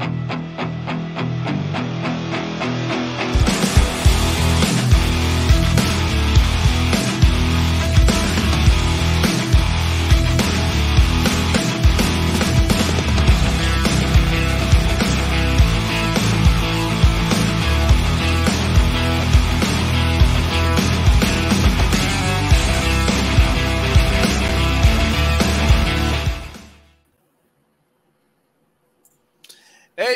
Bye.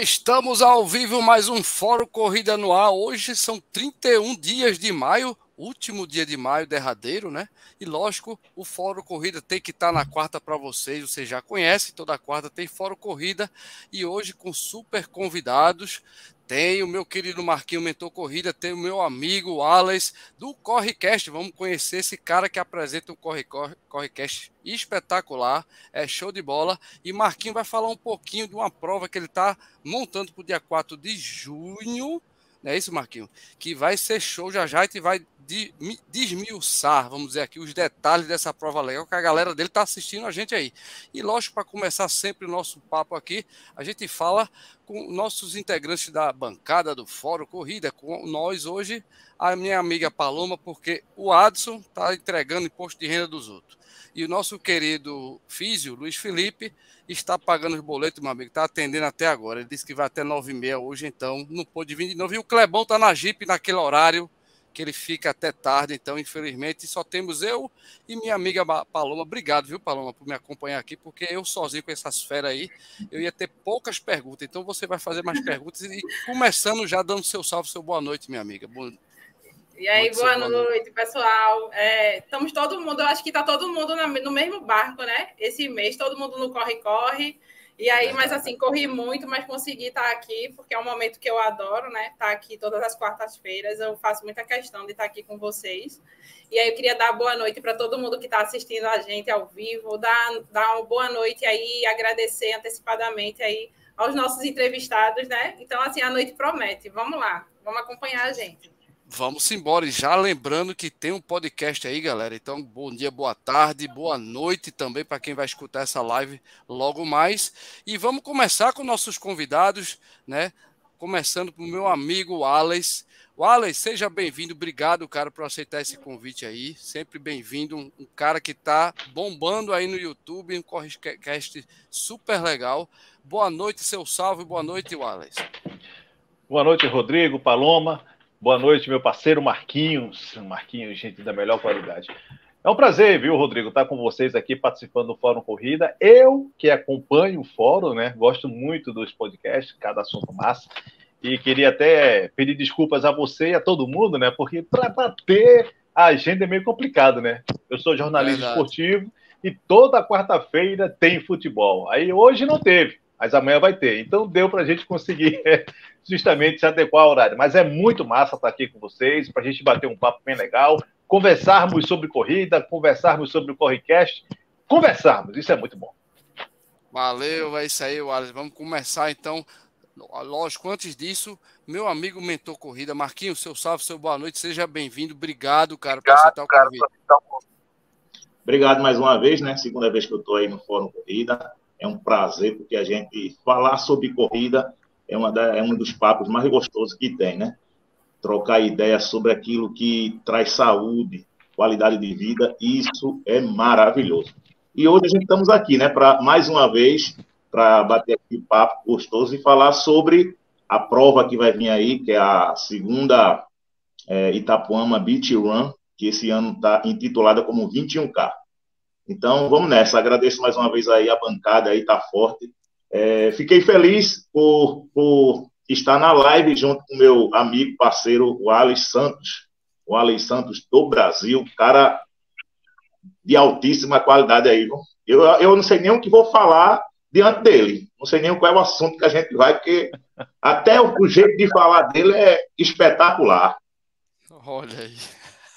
Estamos ao vivo, mais um Fórum Corrida no Ar. Hoje são 31 dias de maio, último dia de maio, derradeiro, né? E lógico, o Fórum Corrida tem que estar na quarta para vocês. Vocês já conhecem, toda quarta tem Fórum Corrida. E hoje com super convidados. Tem o meu querido Marquinho Mentor Corrida, tem o meu amigo Alex do Correcast. Vamos conhecer esse cara que apresenta um Corre, Corre, Correcast espetacular, é show de bola. E Marquinho vai falar um pouquinho de uma prova que ele está montando para o dia 4 de junho. Não é isso, Marquinho? Que vai ser show já já e vai de, desmiuçar, vamos dizer aqui, os detalhes dessa prova legal que a galera dele está assistindo a gente aí. E lógico, para começar sempre o nosso papo aqui, a gente fala com nossos integrantes da bancada do Fórum Corrida, com nós hoje, a minha amiga Paloma, porque o Adson está entregando imposto de renda dos outros. E o nosso querido Físio, Luiz Felipe, está pagando os boletos, meu amigo, está atendendo até agora. Ele disse que vai até nove e meia hoje, então não pôde vir de novo. E o Clebão está na Jeep naquele horário, que ele fica até tarde, então, infelizmente, só temos eu e minha amiga Paloma. Obrigado, viu, Paloma, por me acompanhar aqui, porque eu sozinho com essas feras aí, eu ia ter poucas perguntas. Então, você vai fazer mais perguntas e começando já dando seu salve, seu boa noite, minha amiga. Boa... E aí, boa, boa noite, pessoal. É, estamos todo mundo, eu acho que está todo mundo no mesmo barco, né? Esse mês, todo mundo no corre-corre. E aí, mas assim, corri muito, mas consegui estar aqui, porque é um momento que eu adoro, né? Estar aqui todas as quartas-feiras, eu faço muita questão de estar aqui com vocês. E aí eu queria dar boa noite para todo mundo que está assistindo a gente ao vivo, dar, dar uma boa noite aí, agradecer antecipadamente aí aos nossos entrevistados, né? Então, assim, a noite promete. Vamos lá, vamos acompanhar a gente. Vamos embora. E já lembrando que tem um podcast aí, galera. Então, bom dia, boa tarde, boa noite também para quem vai escutar essa live logo mais. E vamos começar com nossos convidados, né? Começando com o meu amigo Alex. Alex, seja bem-vindo. Obrigado, cara, por aceitar esse convite aí. Sempre bem-vindo. Um, cara que está bombando aí no YouTube, um podcast super legal. Boa noite, seu salve. Boa noite, Alex. Boa noite, Rodrigo, Paloma. Boa noite, meu parceiro Marquinhos. Marquinhos, gente da melhor qualidade. É um prazer, viu, Rodrigo, estar com vocês aqui participando do Fórum Corrida. Eu, que acompanho o Fórum, né, gosto muito dos podcasts, cada assunto massa. E queria até pedir desculpas a você e a todo mundo, né, porque para bater a agenda é meio complicado, né? Eu sou jornalista Verdade. esportivo e toda quarta-feira tem futebol. Aí hoje não teve mas amanhã vai ter. Então deu para a gente conseguir justamente se adequar ao horário. Mas é muito massa estar aqui com vocês, para a gente bater um papo bem legal, conversarmos sobre corrida, conversarmos sobre o Correcast, conversarmos, isso é muito bom. Valeu, é isso aí, Wallace. Vamos começar então. Lógico, antes disso, meu amigo mentor corrida, Marquinhos, seu salve, seu boa noite, seja bem-vindo. Obrigado, cara, por aceitar o convite. Obrigado mais uma vez, né? Segunda vez que eu estou aí no Fórum Corrida é um prazer, porque a gente falar sobre corrida é, uma da, é um dos papos mais gostosos que tem, né? Trocar ideias sobre aquilo que traz saúde, qualidade de vida, isso é maravilhoso. E hoje a gente estamos aqui, né, para mais uma vez, para bater aqui papo gostoso e falar sobre a prova que vai vir aí, que é a segunda é, Itapuama Beach Run, que esse ano está intitulada como 21K. Então, vamos nessa. Agradeço mais uma vez aí a bancada aí, tá forte. É, fiquei feliz por, por estar na live junto com meu amigo, parceiro, o Alex Santos. O Alex Santos do Brasil, cara de altíssima qualidade aí. Eu, eu não sei nem o que vou falar diante dele. Não sei nem qual é o assunto que a gente vai, porque até o, o jeito de falar dele é espetacular. Olha aí.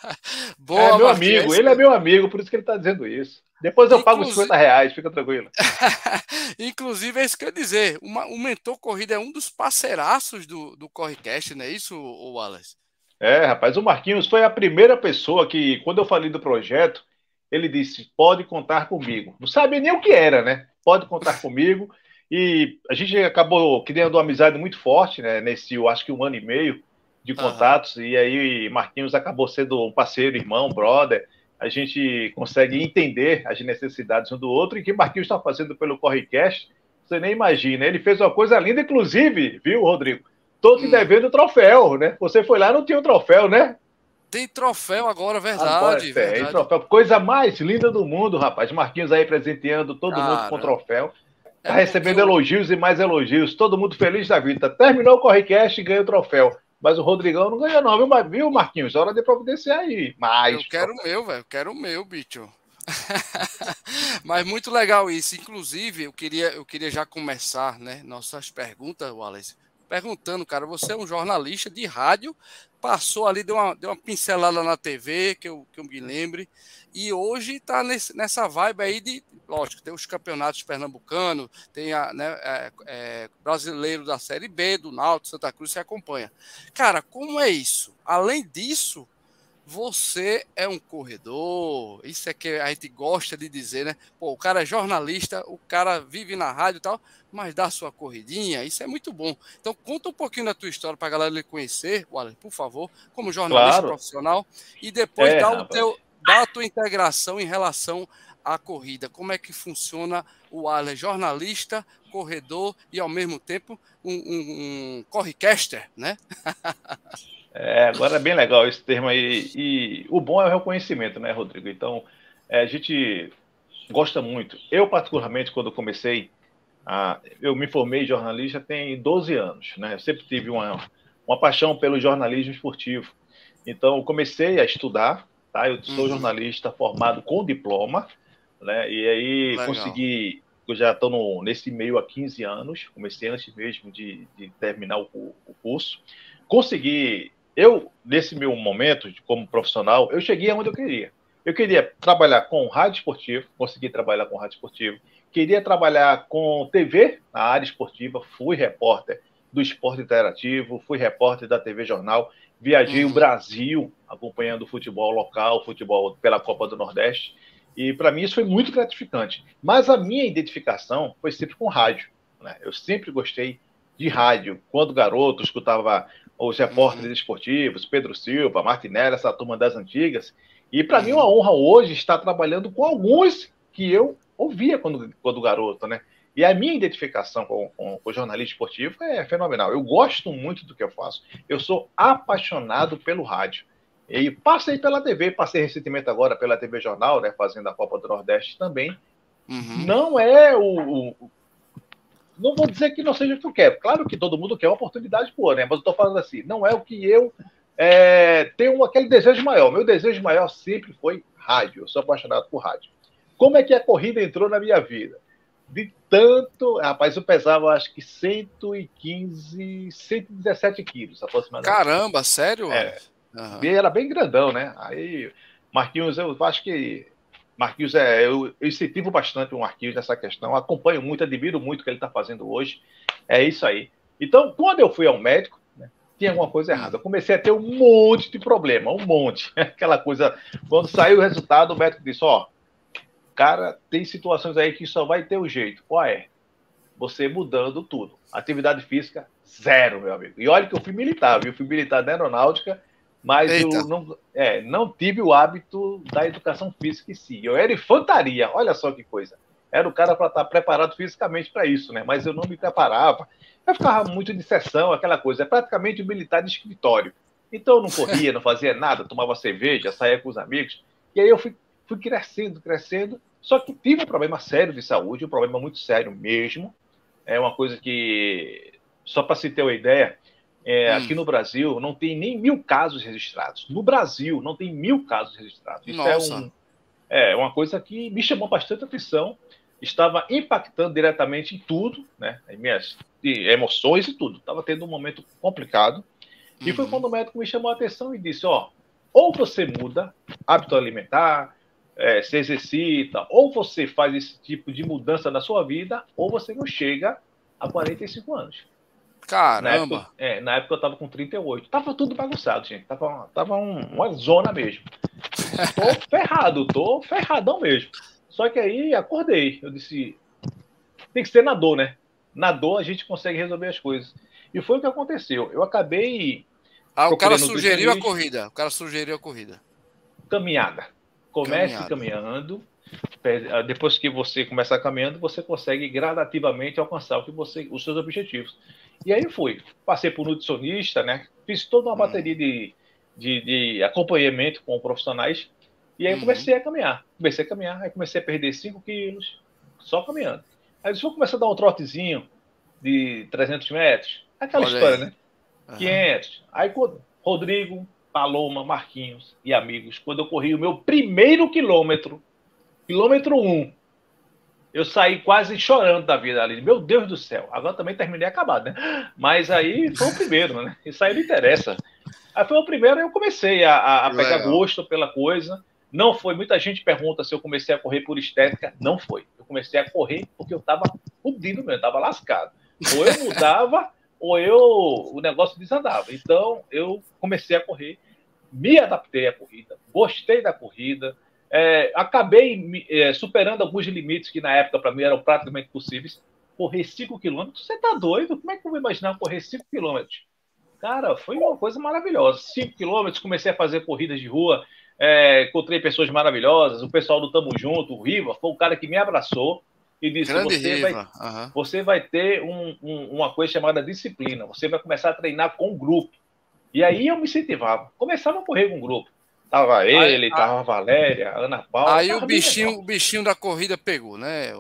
Boa, é meu amigo, ele é meu amigo, por isso que ele está dizendo isso. Depois eu Inclusive... pago os 50 reais, fica tranquilo. Inclusive, é isso que eu ia dizer. Uma, o Mentor Corrida é um dos parceiraços do, do Correcast, não é isso, Wallace? É, rapaz, o Marquinhos foi a primeira pessoa que, quando eu falei do projeto, ele disse: pode contar comigo. Não sabia nem o que era, né? Pode contar comigo. E a gente acabou criando uma amizade muito forte, né? Nesse, eu acho que um ano e meio de contatos. Uhum. E aí Marquinhos acabou sendo um parceiro, irmão, brother. A gente consegue entender as necessidades um do outro. E que Marquinhos está fazendo pelo Correcast, você nem imagina. Ele fez uma coisa linda, inclusive, viu, Rodrigo? Tô te hum. devendo troféu, né? Você foi lá não tinha um troféu, né? Tem troféu agora, verdade. Agora tem, verdade. troféu. Coisa mais linda do mundo, rapaz. Marquinhos aí presenteando todo Cara, mundo com troféu. Tá é recebendo eu... elogios e mais elogios. Todo mundo feliz da vida. Terminou o Correcast e ganhou o troféu. Mas o Rodrigão não ganhou, não, viu, Marquinhos? Hora de providenciar aí. Mas, eu quero o meu, velho. Quero o meu, bicho. Mas muito legal isso. Inclusive, eu queria, eu queria já começar, né? Nossas perguntas, Wallace. Perguntando, cara, você é um jornalista de rádio, passou ali, deu uma, deu uma pincelada na TV, que eu, que eu me lembre, e hoje está nessa vibe aí de, lógico, tem os campeonatos pernambucanos, tem a né, é, é, brasileiro da Série B, do Náutico, Santa Cruz, você acompanha. Cara, como é isso? Além disso, você é um corredor, isso é que a gente gosta de dizer, né? Pô, o cara é jornalista, o cara vive na rádio e tal, mas dá sua corridinha, isso é muito bom. Então, conta um pouquinho da tua história para a galera lhe conhecer, Wallace, por favor, como jornalista claro. profissional, e depois é, dá, o teu, dá a tua integração em relação à corrida. Como é que funciona o Wallace, jornalista, corredor e, ao mesmo tempo, um, um, um correcaster, né? É, agora é bem legal esse termo aí. E o bom é o reconhecimento, né, Rodrigo? Então, é, a gente gosta muito. Eu, particularmente, quando comecei, a, eu me formei jornalista tem 12 anos, né? Eu sempre tive uma, uma paixão pelo jornalismo esportivo. Então, eu comecei a estudar, tá? Eu sou uhum. jornalista formado com diploma, né? E aí legal. consegui eu já estou nesse meio há 15 anos, comecei antes mesmo de, de terminar o, o, curso. Consegui eu, nesse meu momento como profissional, eu cheguei aonde eu queria. Eu queria trabalhar com rádio esportivo, consegui trabalhar com rádio esportivo. Queria trabalhar com TV na área esportiva, fui repórter do esporte interativo, fui repórter da TV Jornal, viajei uhum. o Brasil acompanhando o futebol local, futebol pela Copa do Nordeste, e para mim isso foi muito gratificante. Mas a minha identificação foi sempre com rádio. Né? Eu sempre gostei de rádio. Quando garoto, escutava os repórteres uhum. esportivos, Pedro Silva, Martinelli, essa turma das antigas. E para uhum. mim é uma honra hoje estar trabalhando com alguns que eu ouvia quando, quando garoto, né? E a minha identificação com, com, com o jornalismo esportivo é fenomenal. Eu gosto muito do que eu faço. Eu sou apaixonado pelo rádio. E passei pela TV, passei recentemente agora pela TV Jornal, né, fazendo a Copa do Nordeste também. Uhum. Não é o, o, não vou dizer que não seja o que eu quero. Claro que todo mundo quer uma oportunidade boa, né? Mas eu estou falando assim, não é o que eu é, tenho aquele desejo maior. Meu desejo maior sempre foi rádio. Eu sou apaixonado por rádio. Como é que a corrida entrou na minha vida? De tanto. Rapaz, eu pesava acho que 115, 117 quilos aproximadamente. Caramba, sério? É. Uhum. E era bem grandão, né? Aí, Marquinhos, eu acho que Marquinhos, é, eu, eu incentivo bastante o Marquinhos nessa questão, acompanho muito, admiro muito o que ele está fazendo hoje. É isso aí. Então, quando eu fui ao médico, né, tinha alguma coisa errada. Eu comecei a ter um monte de problema, um monte. Aquela coisa, quando saiu o resultado, o médico disse: Ó, cara, tem situações aí que só vai ter o um jeito. Qual é? Você mudando tudo. Atividade física, zero, meu amigo. E olha que eu fui militar, viu? Eu fui militar na aeronáutica mas Eita. eu não, é, não tive o hábito da educação física em si. Eu era infantaria, olha só que coisa. Era o cara para estar tá preparado fisicamente para isso, né? Mas eu não me preparava. Eu ficava muito de sessão, aquela coisa. É praticamente um militar de escritório. Então eu não corria, não fazia nada, tomava cerveja, saía com os amigos. E aí eu fui, fui crescendo, crescendo. Só que tive um problema sério de saúde, um problema muito sério mesmo. É uma coisa que, só para se ter uma ideia, é, hum. Aqui no Brasil não tem nem mil casos registrados. No Brasil não tem mil casos registrados. Isso é, um, é uma coisa que me chamou bastante atenção. Estava impactando diretamente em tudo, né? Em minhas emoções e tudo. Estava tendo um momento complicado. E foi uhum. quando o médico me chamou a atenção e disse: ó, ou você muda hábito alimentar, é, se exercita, ou você faz esse tipo de mudança na sua vida, ou você não chega a 45 anos. Caramba! Na época, é, na época eu tava com 38. Tava tudo bagunçado, gente. Tava, tava um, uma zona mesmo. Tô ferrado, tô ferradão mesmo. Só que aí acordei. Eu disse: tem que ser na dor, né? Na dor a gente consegue resolver as coisas. E foi o que aconteceu. Eu acabei. Ah, o cara sugeriu a corrida. O cara sugeriu a corrida. Caminhada. Comece caminhando. Ah, depois que você começar caminhando, você consegue gradativamente alcançar o que você, os seus objetivos. E aí fui. Passei por nutricionista, né? Fiz toda uma hum. bateria de, de, de, acompanhamento com profissionais. E aí uhum. comecei a caminhar. Comecei a caminhar, aí comecei a perder 5 quilos, só caminhando. Aí eu comecei a dar um trotezinho de 300 metros. Aquela Olha história, aí. né? Uhum. 500. Aí quando Rodrigo, Paloma, Marquinhos e amigos, quando eu corri o meu primeiro quilômetro, quilômetro 1, um, eu saí quase chorando da vida ali. Meu Deus do céu. Agora também terminei acabado, né? Mas aí foi o primeiro, né? Isso aí não interessa. Aí foi o primeiro e eu comecei a, a pegar gosto pela coisa. Não foi. Muita gente pergunta se eu comecei a correr por estética. Não foi. Eu comecei a correr porque eu estava fudido mesmo, estava lascado. Ou eu mudava, ou eu o negócio desandava. Então eu comecei a correr, me adaptei à corrida, gostei da corrida, é, acabei é, superando alguns limites que na época para mim eram praticamente possíveis. Correr 5 quilômetros, você tá doido? Como é que eu vou imaginar correr 5 quilômetros? Cara, foi uma coisa maravilhosa. 5 quilômetros, comecei a fazer corridas de rua, é, encontrei pessoas maravilhosas, o pessoal do Tamo Junto, o Riva, foi o cara que me abraçou e disse: você vai, uhum. você vai ter um, um, uma coisa chamada disciplina, você vai começar a treinar com um grupo. E aí eu me incentivava, começava a correr com um grupo. Tava ele, aí, tava a Valéria, a Ana Paula. Aí o bichinho, o bichinho da corrida pegou, né?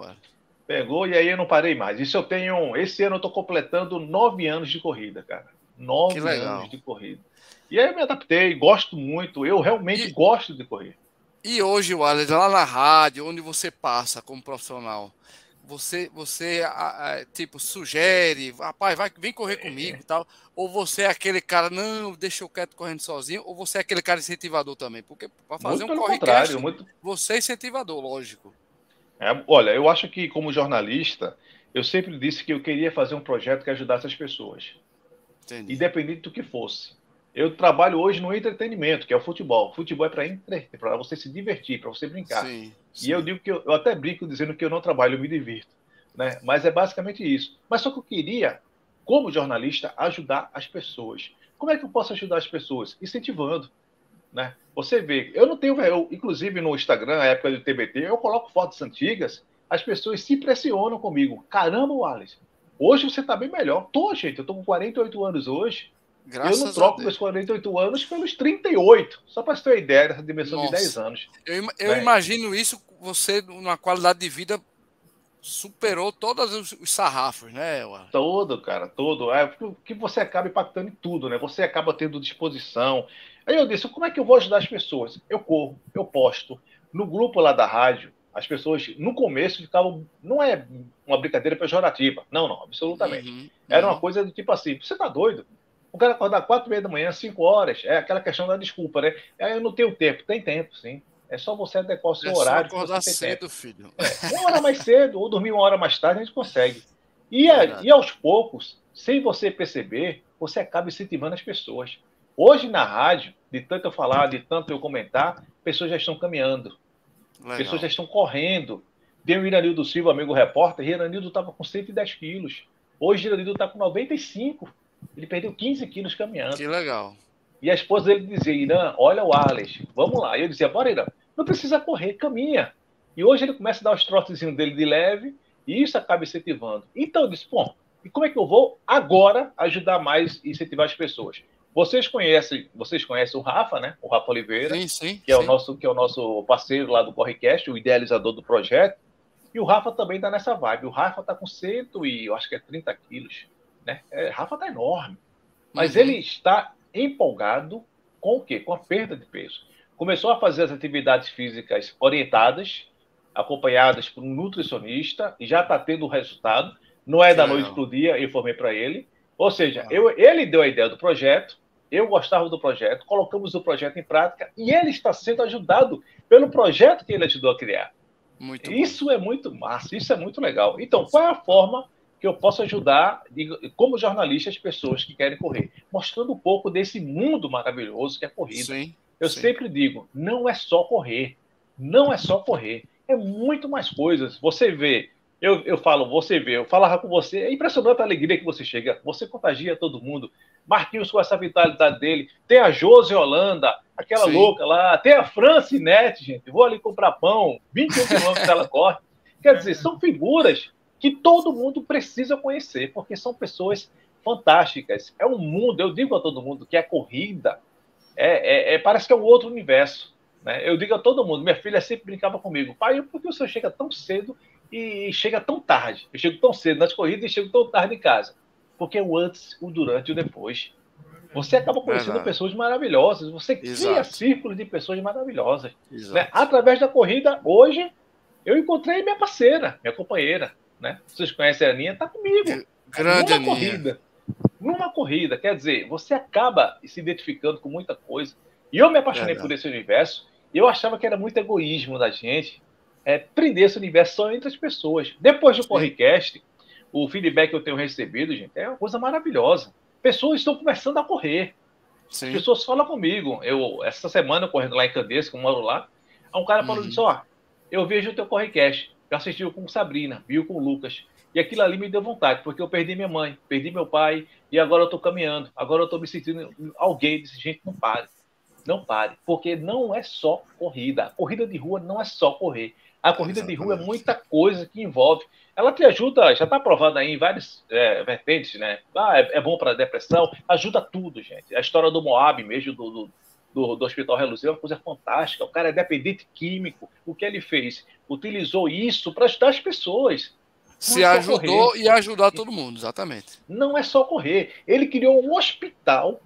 Pegou e aí eu não parei mais. Isso eu tenho. Esse ano eu tô completando nove anos de corrida, cara. Nove anos de corrida. E aí eu me adaptei, gosto muito. Eu realmente e, gosto de correr. E hoje, Wallace, lá na rádio, onde você passa como profissional, você, você tipo, sugere, rapaz, vai, vem correr comigo e tal, ou você é aquele cara, não, deixa eu quieto correndo sozinho, ou você é aquele cara incentivador também? Porque para fazer muito um corre muito... você é incentivador, lógico. É, olha, eu acho que como jornalista, eu sempre disse que eu queria fazer um projeto que ajudasse as pessoas. Entendi. Independente do que fosse. Eu trabalho hoje no entretenimento, que é o futebol. Futebol é para entreter, para você se divertir, para você brincar. Sim, sim. E eu digo que eu, eu, até brinco dizendo que eu não trabalho, eu me divirto. Né? Mas é basicamente isso. Mas só que eu queria, como jornalista, ajudar as pessoas. Como é que eu posso ajudar as pessoas? Incentivando. Né? Você vê, eu não tenho, eu, inclusive no Instagram, na época do TBT, eu coloco fotos antigas, as pessoas se impressionam comigo. Caramba, Wallace, hoje você está bem melhor. Tô, gente, eu estou com 48 anos hoje Graças eu não troco meus 48 anos pelos 38, só para você ter uma ideia dessa dimensão Nossa. de 10 anos. Eu, eu é. imagino isso, você, numa qualidade de vida, superou todos os, os sarrafos, né? Todo, cara, todo. É que você acaba impactando em tudo, né? Você acaba tendo disposição. Aí eu disse, como é que eu vou ajudar as pessoas? Eu corro, eu posto. No grupo lá da rádio, as pessoas, no começo, ficavam. Não é uma brincadeira pejorativa. Não, não, absolutamente. Uhum, Era uma uhum. coisa do tipo assim: você tá doido? O cara acordar quatro e meia da manhã, cinco horas, é aquela questão da desculpa, né? É, eu não tenho tempo. Tem tempo, sim. É só você adequar o seu é horário. Só acordar cedo, tempo. filho. É, uma hora mais cedo, ou dormir uma hora mais tarde, a gente consegue. E, a, e aos poucos, sem você perceber, você acaba incentivando as pessoas. Hoje na rádio, de tanto eu falar, de tanto eu comentar, pessoas já estão caminhando. Legal. Pessoas já estão correndo. Tem o Iranildo Silva, amigo repórter, e Iranildo estava com 110 quilos. Hoje Iranildo está com 95. Ele perdeu 15 quilos caminhando. Que legal. E a esposa dele dizia, Irã, olha o Arles, vamos lá. E eu dizia, bora, Irã, não precisa correr, caminha. E hoje ele começa a dar os trotezinhos dele de leve, e isso acaba incentivando. Então eu disse, bom, e como é que eu vou agora ajudar mais e incentivar as pessoas? Vocês conhecem, vocês conhecem o Rafa, né? O Rafa Oliveira, sim, sim, que é sim. o nosso que é o nosso parceiro lá do Correcast, o idealizador do projeto. E o Rafa também está nessa vibe. O Rafa está com cento e eu acho que é 30 quilos. Né? É, Rafa está enorme. Mas uhum. ele está empolgado com o quê? Com a perda de peso. Começou a fazer as atividades físicas orientadas, acompanhadas por um nutricionista, e já está tendo resultado. Não é da noite para o dia, eu informei para ele. Ou seja, eu, ele deu a ideia do projeto, eu gostava do projeto, colocamos o projeto em prática e ele está sendo ajudado pelo projeto que ele ajudou a criar. Muito isso bom. é muito massa, isso é muito legal. Então, qual é a forma que eu posso ajudar, como jornalista, as pessoas que querem correr, mostrando um pouco desse mundo maravilhoso que é a corrida. Sim, eu sim. sempre digo, não é só correr, não é só correr, é muito mais coisas. Você vê Eu, eu falo, você vê, eu falava com você, é impressionante a alegria que você chega, você contagia todo mundo. Marquinhos com essa vitalidade dele, tem a Josi Holanda, aquela Sim. louca lá, tem a Francinete, gente, vou ali comprar pão, 21 quilômetros ela corre. Quer dizer, são figuras que todo mundo precisa conhecer, porque são pessoas fantásticas. É um mundo, eu digo a todo mundo que a corrida é, é, é, parece que é um outro universo. Né? Eu digo a todo mundo, minha filha sempre brincava comigo, pai, por que o senhor chega tão cedo e chega tão tarde? Eu chego tão cedo nas corridas e chego tão tarde em casa. Porque é o antes, o durante e o depois. Você acaba conhecendo Verdade. pessoas maravilhosas, você cria círculos de pessoas maravilhosas. Né? Através da corrida, hoje, eu encontrei minha parceira, minha companheira. Né? Vocês conhecem a Aninha, está comigo. Grande Aninha. corrida numa corrida. Quer dizer, você acaba se identificando com muita coisa. E eu me apaixonei é, por esse universo. Eu achava que era muito egoísmo da gente é, prender esse universo só entre as pessoas. Depois do Correcast, o feedback que eu tenho recebido, gente, é uma coisa maravilhosa. Pessoas estão começando a correr. Sim. As pessoas falam comigo. Eu, essa semana, correndo lá em Candeias, que eu moro lá, um cara falou uhum. ó, eu vejo o teu Correcast. Eu assisti com Sabrina, viu com o Lucas. E aquilo ali me deu vontade, porque eu perdi minha mãe, perdi meu pai, e agora eu estou caminhando. Agora eu estou me sentindo alguém desse gente, não pare. Não pare, porque não é só corrida. A corrida de rua não é só correr. A corrida Exatamente. de rua é muita coisa que envolve. Ela te ajuda, já está aprovada aí em várias é, vertentes, né? Ah, é, é bom para depressão, ajuda tudo, gente. A história do Moab mesmo, do, do, do, do Hospital Reluzio, é uma coisa fantástica. O cara é dependente químico. O que ele fez? Utilizou isso para ajudar as pessoas. Se é ajudou correr. e ajudar todo mundo, exatamente. Não é só correr. Ele criou um hospital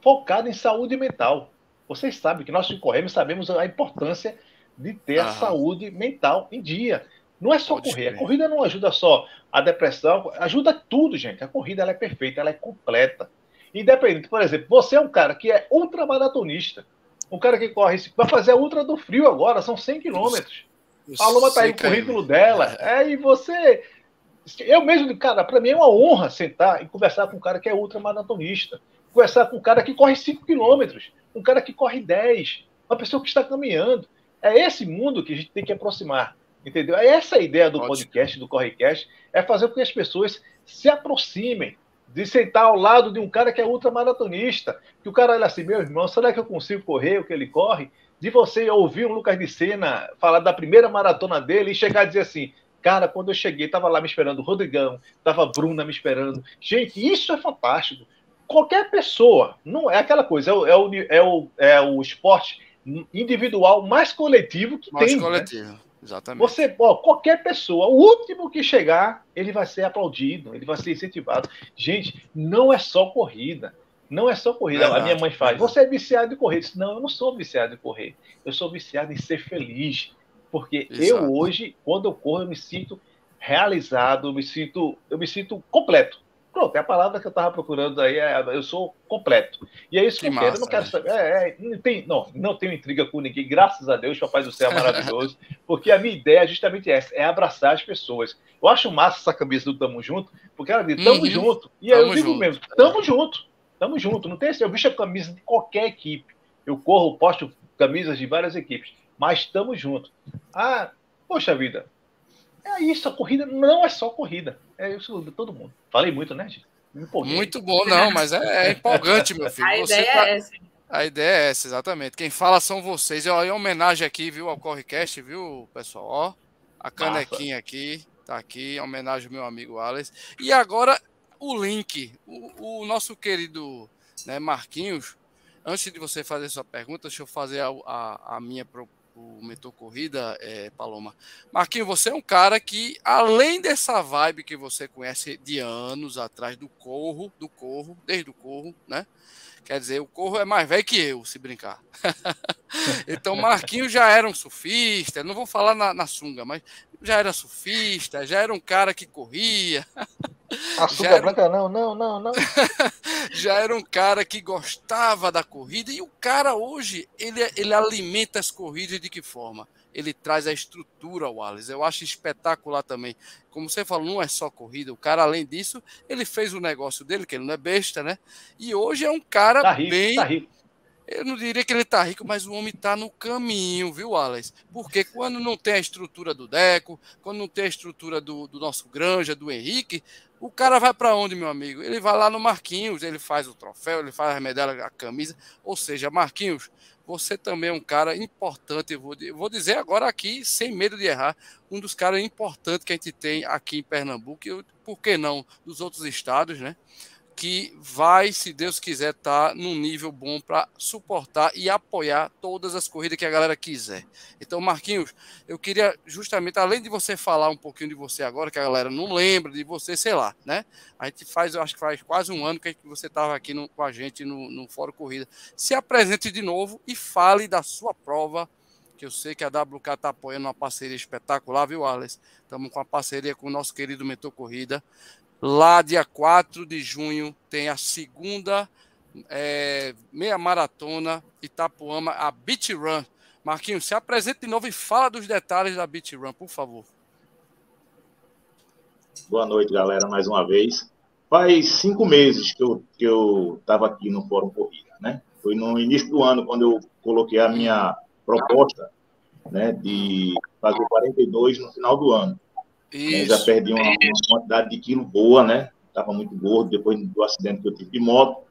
focado em saúde mental. Vocês sabem que nós que corremos sabemos a importância de ter Aham. a saúde mental em dia. Não é só Pode correr. A corrida não ajuda só a depressão, ajuda tudo, gente. A corrida ela é perfeita, ela é completa. Independente, por exemplo, você é um cara que é ultramaratonista, um cara que corre, vai fazer a ultra do frio agora, são 100 quilômetros. A Loma tá aí o currículo dela. É, e você. Eu mesmo, cara, para mim é uma honra sentar e conversar com um cara que é ultramaratonista. Conversar com um cara que corre 5 quilômetros, um cara que corre 10, uma pessoa que está caminhando. É esse mundo que a gente tem que aproximar. Entendeu? É essa a ideia do Ótimo. podcast, do Correcast, é fazer com que as pessoas se aproximem de sentar ao lado de um cara que é ultramaratonista. Que o cara olha assim, meu irmão, será que eu consigo correr o que ele corre? de você ouvir o Lucas de Sena falar da primeira maratona dele e chegar a dizer assim, cara, quando eu cheguei, tava lá me esperando o Rodrigão, tava a Bruna me esperando. Gente, isso é fantástico. Qualquer pessoa, não é aquela coisa, é o, é o, é o, é o esporte individual mais coletivo que mais tem. Mais né? coletivo. Né? Exatamente. Você, ó, qualquer pessoa, o último que chegar, ele vai ser aplaudido, ele vai ser incentivado. Gente, não é só corrida. Não é só corrida. Verdade, a minha mãe faz. Você é viciado em correr. Disse, não, eu não sou viciado em correr. Eu sou viciado em ser feliz. Porque Exato. eu hoje, quando eu corro, eu me sinto realizado, eu me sinto, eu me sinto completo. Pronto, é a palavra que eu estava procurando aí, é, eu sou completo. E é isso que, que eu massa, quero. Eu não quero né? saber. É, é, não, tem, não, não tenho intriga com ninguém, graças a Deus, Papai do Céu é maravilhoso. porque a minha ideia é justamente essa: é abraçar as pessoas. Eu acho massa essa camisa do Tamo Junto, porque ela diz Tamo uhum. Junto. E aí eu digo junto. mesmo: Tamo Junto. Tamo junto. Não tem esse, eu visto a camisa de qualquer equipe. Eu corro, posto camisas de várias equipes. Mas estamos juntos. Ah, poxa vida. É isso, a corrida não é só corrida. É isso de todo mundo. Falei muito, né, gente? Muito bom, não, mas é, é empolgante, meu filho. A Você ideia tá... é essa. A ideia é essa, exatamente. Quem fala são vocês. Ó, em homenagem aqui, viu, ao Correcast, viu, pessoal? Ó, a canequinha Nossa. aqui, tá aqui, em homenagem ao meu amigo Alex. E agora o link, o, o nosso querido né, Marquinhos, antes de você fazer sua pergunta, deixa eu fazer a, a, a minha pro o Mentor Corrida, é, Paloma. Marquinhos, você é um cara que, além dessa vibe que você conhece de anos atrás do Corro, do Corro, desde o Corro, né? Quer dizer, o Corro é mais velho que eu, se brincar. então, Marquinhos já era um surfista, não vou falar na, na sunga, mas já era surfista, já era um cara que corria. Açúcar era... branca não, não, não, não. já era um cara que gostava da corrida e o cara hoje, ele, ele alimenta as corridas de que forma? Ele traz a estrutura ao Wallace. Eu acho espetacular também. Como você falou, não é só corrida. O cara, além disso, ele fez o negócio dele, que ele não é besta, né? E hoje é um cara tá rico, bem. Tá rico. eu não diria que ele está rico, mas o homem está no caminho, viu, Alex? Porque quando não tem a estrutura do Deco, quando não tem a estrutura do, do nosso Granja, do Henrique, o cara vai para onde, meu amigo? Ele vai lá no Marquinhos, ele faz o troféu, ele faz a medalha, a camisa. Ou seja, Marquinhos, você também é um cara importante. Vou, vou dizer agora aqui, sem medo de errar, um dos caras importantes que a gente tem aqui em Pernambuco, e por que não dos outros estados, né? Que vai, se Deus quiser, estar tá num nível bom para suportar e apoiar todas as corridas que a galera quiser. Então, Marquinhos, eu queria justamente, além de você falar um pouquinho de você agora, que a galera não lembra de você, sei lá, né? A gente faz, eu acho que faz quase um ano que você estava aqui no, com a gente no, no Fórum Corrida. Se apresente de novo e fale da sua prova que eu sei que a WK está apoiando uma parceria espetacular, viu, Alex? Estamos com a parceria com o nosso querido Mentor Corrida. Lá, dia 4 de junho, tem a segunda é, meia maratona Itapuama, a Beach Run. Marquinhos, se apresente de novo e fala dos detalhes da Beach Run, por favor. Boa noite, galera, mais uma vez. Faz cinco meses que eu que eu estava aqui no Fórum Corrida, né? Foi no início do ano quando eu coloquei a minha proposta, né, de fazer 42 no final do ano. Isso. já perdi uma, uma, quantidade de quilo boa, né? Estava muito gordo depois do acidente que eu tive de moto.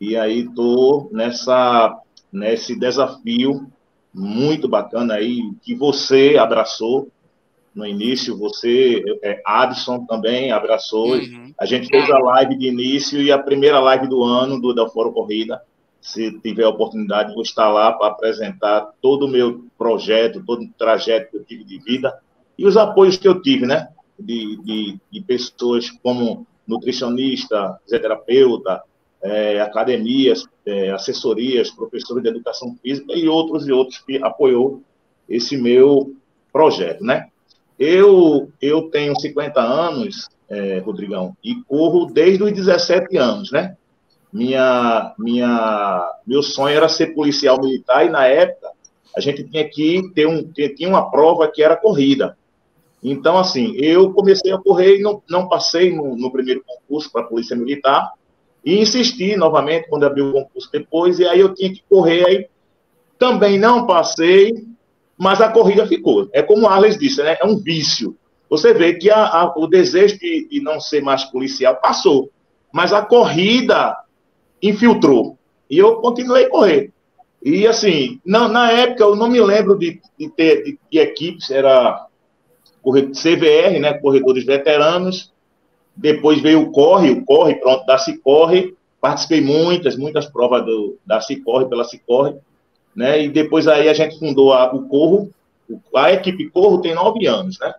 E aí tô nessa nesse desafio muito bacana aí que você abraçou no início, você, é, Adson também abraçou. Uhum. A gente fez a live de início e a primeira live do ano do da Foro Corrida. Se tiver a oportunidade, vou estar lá para apresentar todo o meu projeto, todo o trajeto que eu tive de vida e os apoios que eu tive, né? De, de, de pessoas como nutricionista, fisioterapeuta, é, academias, é, assessorias, professores de educação física e outros e outros que apoiou esse meu projeto, né? Eu, eu tenho 50 anos, é, Rodrigão, e corro desde os 17 anos, né? Minha, minha, meu sonho era ser policial militar e, na época, a gente tinha que ter um, tinha uma prova que era corrida. Então, assim, eu comecei a correr e não, não passei no, no primeiro concurso para a Polícia Militar e insisti novamente quando abriu o concurso depois, e aí eu tinha que correr, aí também não passei, mas a corrida ficou. É como o Arles disse, né? é um vício. Você vê que a, a, o desejo de, de não ser mais policial passou, mas a corrida infiltrou. E eu continuei a correr. E assim, na, na época eu não me lembro de, de ter de, de equipes, era CVR, né, corredores veteranos. Depois veio o Corre, o Corre, pronto, da Cicorre. Participei muitas, muitas provas do, da Cicorre, pela Cicorre. Né, e depois aí a gente fundou a, o Corro. A equipe Corro tem nove anos, né?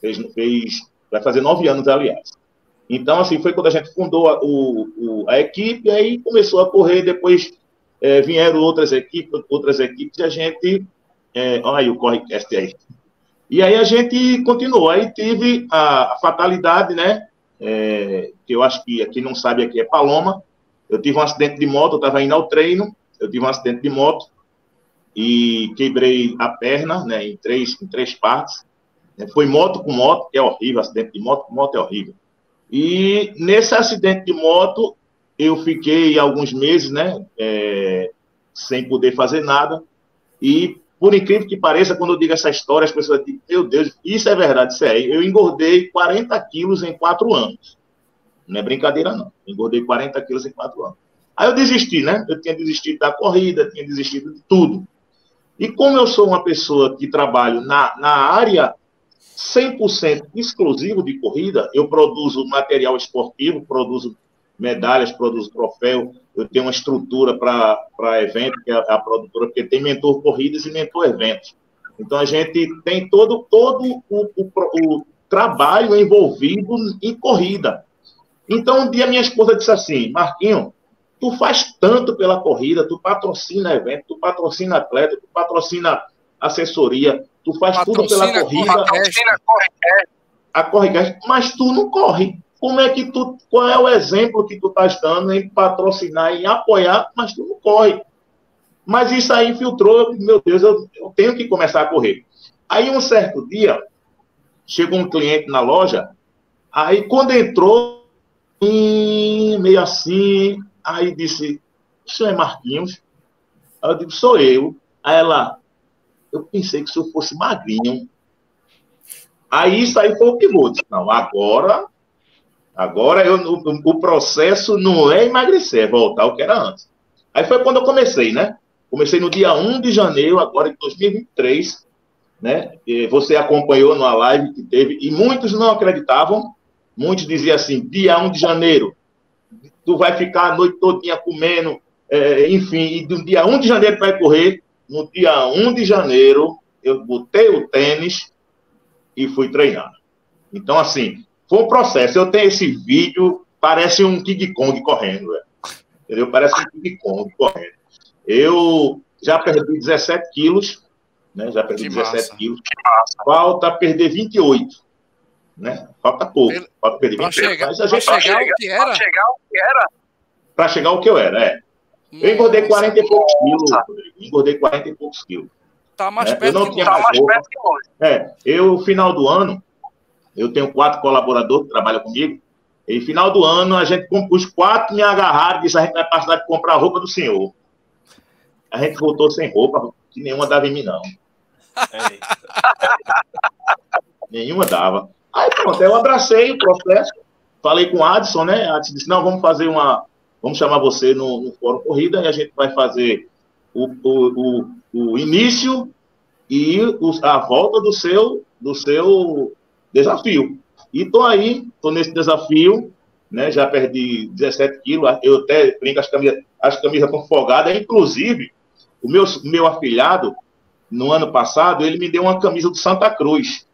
Fez, fez, vai fazer nove anos, aliás. Então, assim, foi quando a gente fundou a, o, a equipe, aí começou a correr, depois é, vieram outras equipes, outras equipes, e a gente. É, olha aí o Correcast aí. E aí a gente continuou. Aí teve a, a fatalidade, né? É, que eu acho que quem não sabe aqui é Paloma. Eu tive um acidente de moto, eu estava indo ao treino, eu tive um acidente de moto e quebrei a perna, né? Em três, em três partes. É, foi moto com moto, que é horrível, acidente de moto com moto é horrível. E nesse acidente de moto, eu fiquei alguns meses, né? É, sem poder fazer nada. E por incrível que pareça, quando eu digo essa história, as pessoas dizem, meu Deus, isso é verdade, isso é. Eu engordei 40 quilos em quatro anos. Não é brincadeira, não. engordei 40 quilos em quatro anos. Aí eu desisti, né? Eu tinha desistido da corrida, tinha desistido de tudo. E como eu sou uma pessoa que trabalho na, na área 100% exclusivo de corrida, eu produzo material esportivo, produzo medalhas, produzo troféu, eu tenho uma estrutura para evento, que é a produtora, porque tem mentor corridas e mentor eventos. Então, a gente tem todo, todo o, o, o trabalho envolvido em corrida. Então, um dia minha esposa disse assim, Marquinho, tu faz tanto pela corrida, tu patrocina evento, tu patrocina atleta, tu patrocina assessoria, tu faz patrocina, tudo pela corrida. Patrocina, corre, a corre, mas tu não corre. Como é que tu, qual é o exemplo que tu estás dando em patrocinar, em apoiar, mas tu não corre. Mas isso aí infiltrou, meu Deus, eu, eu tenho que começar a correr. Aí um certo dia, chegou um cliente na loja, aí quando entrou, meio assim, aí disse, isso é Marquinhos? Aí eu digo, sou eu. Aí ela, eu pensei que se eu fosse magrinho. Aí isso aí foi o que vou. Não, agora, agora eu, o, o processo não é emagrecer, é voltar ao que era antes. Aí foi quando eu comecei, né? Comecei no dia 1 de janeiro, agora de 2023, né? E você acompanhou numa live que teve, e muitos não acreditavam, muitos diziam assim, dia 1 de janeiro, tu vai ficar a noite todinha comendo, é, enfim, e do dia 1 de janeiro vai correr, no dia 1 de janeiro, eu botei o tênis e fui treinar. Então, assim, um processo. Eu tenho esse vídeo, parece um King Kong correndo, velho. Entendeu? Parece um King Kong correndo. Eu já perdi 17 quilos, né? Já perdi que 17 massa. quilos. Falta perder 28, né? Falta pouco. Falta perder 28. Chegar, mas a gente chegar, chegar, o que era? Para chegar o que era? Para chegar o que eu era, é. Eu engordei 40 e poucos quilos. Engordei 40 e poucos quilos. Tá mais é, perto, eu não tinha mais, mais perto que hoje. É, eu, final do ano, eu tenho quatro colaboradores que trabalham comigo. E final do ano, a gente, os quatro me agarraram e disse: a gente vai passar de comprar roupa do senhor. A gente voltou sem roupa, que nenhuma dava em mim, não. É nenhuma dava. Aí pronto, eu abracei o processo, falei com o Adson, né? Adson disse: não, vamos fazer uma, vamos chamar você no, no Fórum Corrida e a gente vai fazer o, o, o, o início e a volta do seu, do seu desafio. E estou aí, estou nesse desafio, né? Já perdi 17 quilos, eu até brinco, as camisas, as camisas estão folgadas, inclusive, o meu, meu afilhado, no ano passado, ele me deu uma camisa do Santa Cruz,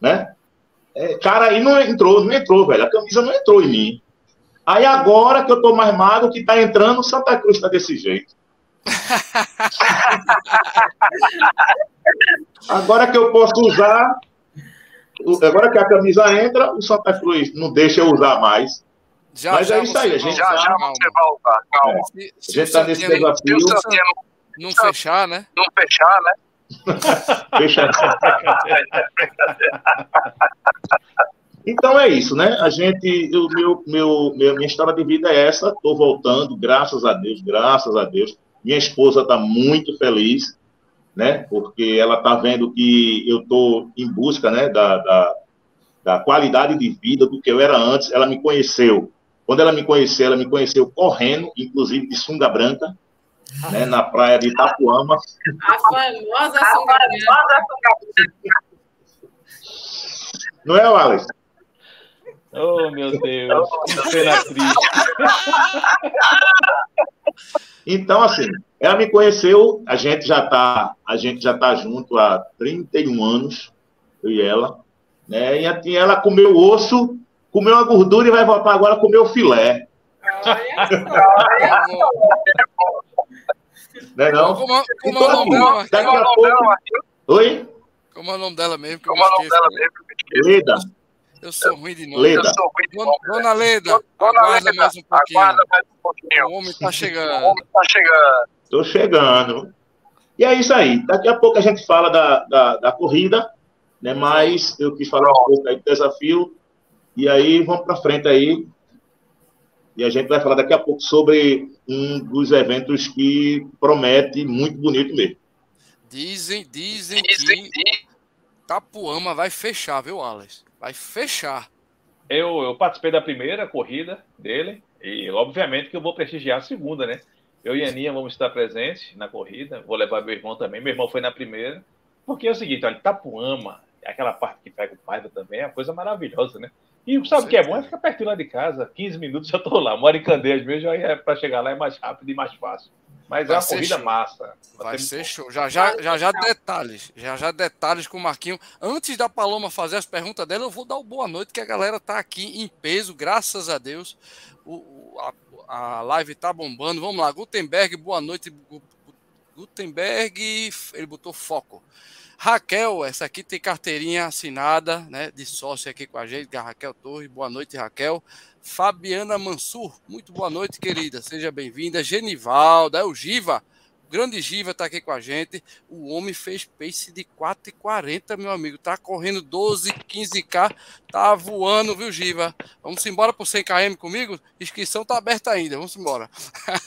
né? É, cara, aí não entrou, não entrou, velho, a camisa não entrou em mim. Aí agora que eu tô mais magro, que tá entrando, Santa Cruz tá desse jeito. agora que eu posso usar, agora que a camisa entra, o Santa Cruz não deixa eu usar mais. Já, Mas já é isso aí, a gente já, já você vai usar, calma. É, a gente tá nesse desafio. Não fechar, né? Não fechar, né? Fechar. Então é isso, né? A gente, o meu, meu, meu, minha história de vida é essa. Estou voltando, graças a Deus, graças a Deus. Minha esposa está muito feliz, né? Porque ela está vendo que eu estou em busca, né? Da, da, da, qualidade de vida do que eu era antes. Ela me conheceu. Quando ela me conheceu, ela me conheceu correndo, inclusive de sunga branca, né? Na praia de Itapuama. A famosa sunga branca. Não é, Wallace? Oh, meu Deus. Pena triste. Então, assim, ela me conheceu, a gente já está, a gente já tá junto há 31 anos, eu e ela, né? E ela comeu osso, comeu a gordura e vai voltar agora a comer o filé. Não é não? Como, como então, é o nome dela, daqui a pouco... Oi? Como é o nome dela mesmo? Como é o nome dela mesmo? Leda. Eu sou ruim de nome. Leda. Dona, Dona Leda, Dona aguarda Leda, mais um pouquinho. Aguarda mais um pouquinho. O homem está chegando. O homem está chegando. Estou chegando. E é isso aí. Daqui a pouco a gente fala da, da, da corrida, né? Mas eu quis falar um pouco aí do desafio. E aí vamos para frente aí. E a gente vai falar daqui a pouco sobre um dos eventos que promete muito bonito mesmo. Dizem, dizem, dizem que Tapuama vai fechar, viu, Alex? vai fechar. Eu, eu participei da primeira corrida dele e, obviamente, que eu vou prestigiar a segunda, né? Eu e a Aninha vamos estar presentes na corrida. Vou levar meu irmão também. Meu irmão foi na primeira. Porque é o seguinte, olha, Itapuama, aquela parte que pega o Paiva também, é uma coisa maravilhosa, né? E sabe o que é bom? É ficar pertinho lá de casa, 15 minutos já estou lá. Moro em Candeias mesmo, já é para chegar lá é mais rápido e mais fácil. Mas vai é uma corrida show. massa. Vai, vai ser show. Já já, já já detalhes. Já já detalhes com o Marquinho. Antes da Paloma fazer as perguntas dela, eu vou dar o boa noite, que a galera tá aqui em peso, graças a Deus. O, a, a live tá bombando. Vamos lá, Gutenberg, boa noite. Gutenberg, ele botou foco. Raquel, essa aqui tem carteirinha assinada, né, de sócio aqui com a gente, a Raquel Torres. Boa noite, Raquel. Fabiana Mansur, muito boa noite, querida. Seja bem-vinda. Genivalda, é o Giva. O grande Giva está aqui com a gente. O homem fez pace de 4,40, meu amigo. Tá correndo 12, 15K. Tá voando, viu, Giva? Vamos embora por 100 km comigo? Inscrição tá aberta ainda. Vamos embora.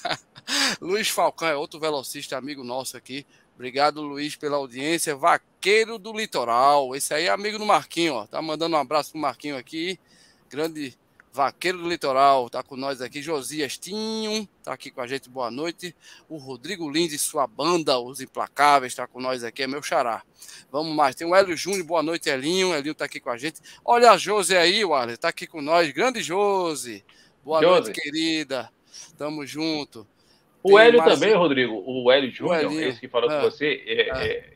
Luiz Falcão é outro velocista, amigo nosso aqui. Obrigado, Luiz, pela audiência. Vaqueiro do Litoral. Esse aí é amigo do Marquinho, ó. Tá mandando um abraço pro Marquinho aqui. Grande Vaqueiro do Litoral, tá com nós aqui. Josias Tinho, tá aqui com a gente, boa noite. O Rodrigo Lins e sua banda, Os Implacáveis, tá com nós aqui, é meu xará. Vamos mais, tem o Hélio Júnior, boa noite, Elinho. Elinho tá aqui com a gente. Olha a Josi aí, Waller, tá aqui com nós. Grande Josi. Boa Josi. noite, querida. Tamo junto. O tem Hélio mais... também, Rodrigo, o Hélio Júnior, esse que falou ah, com você, é, ah. é,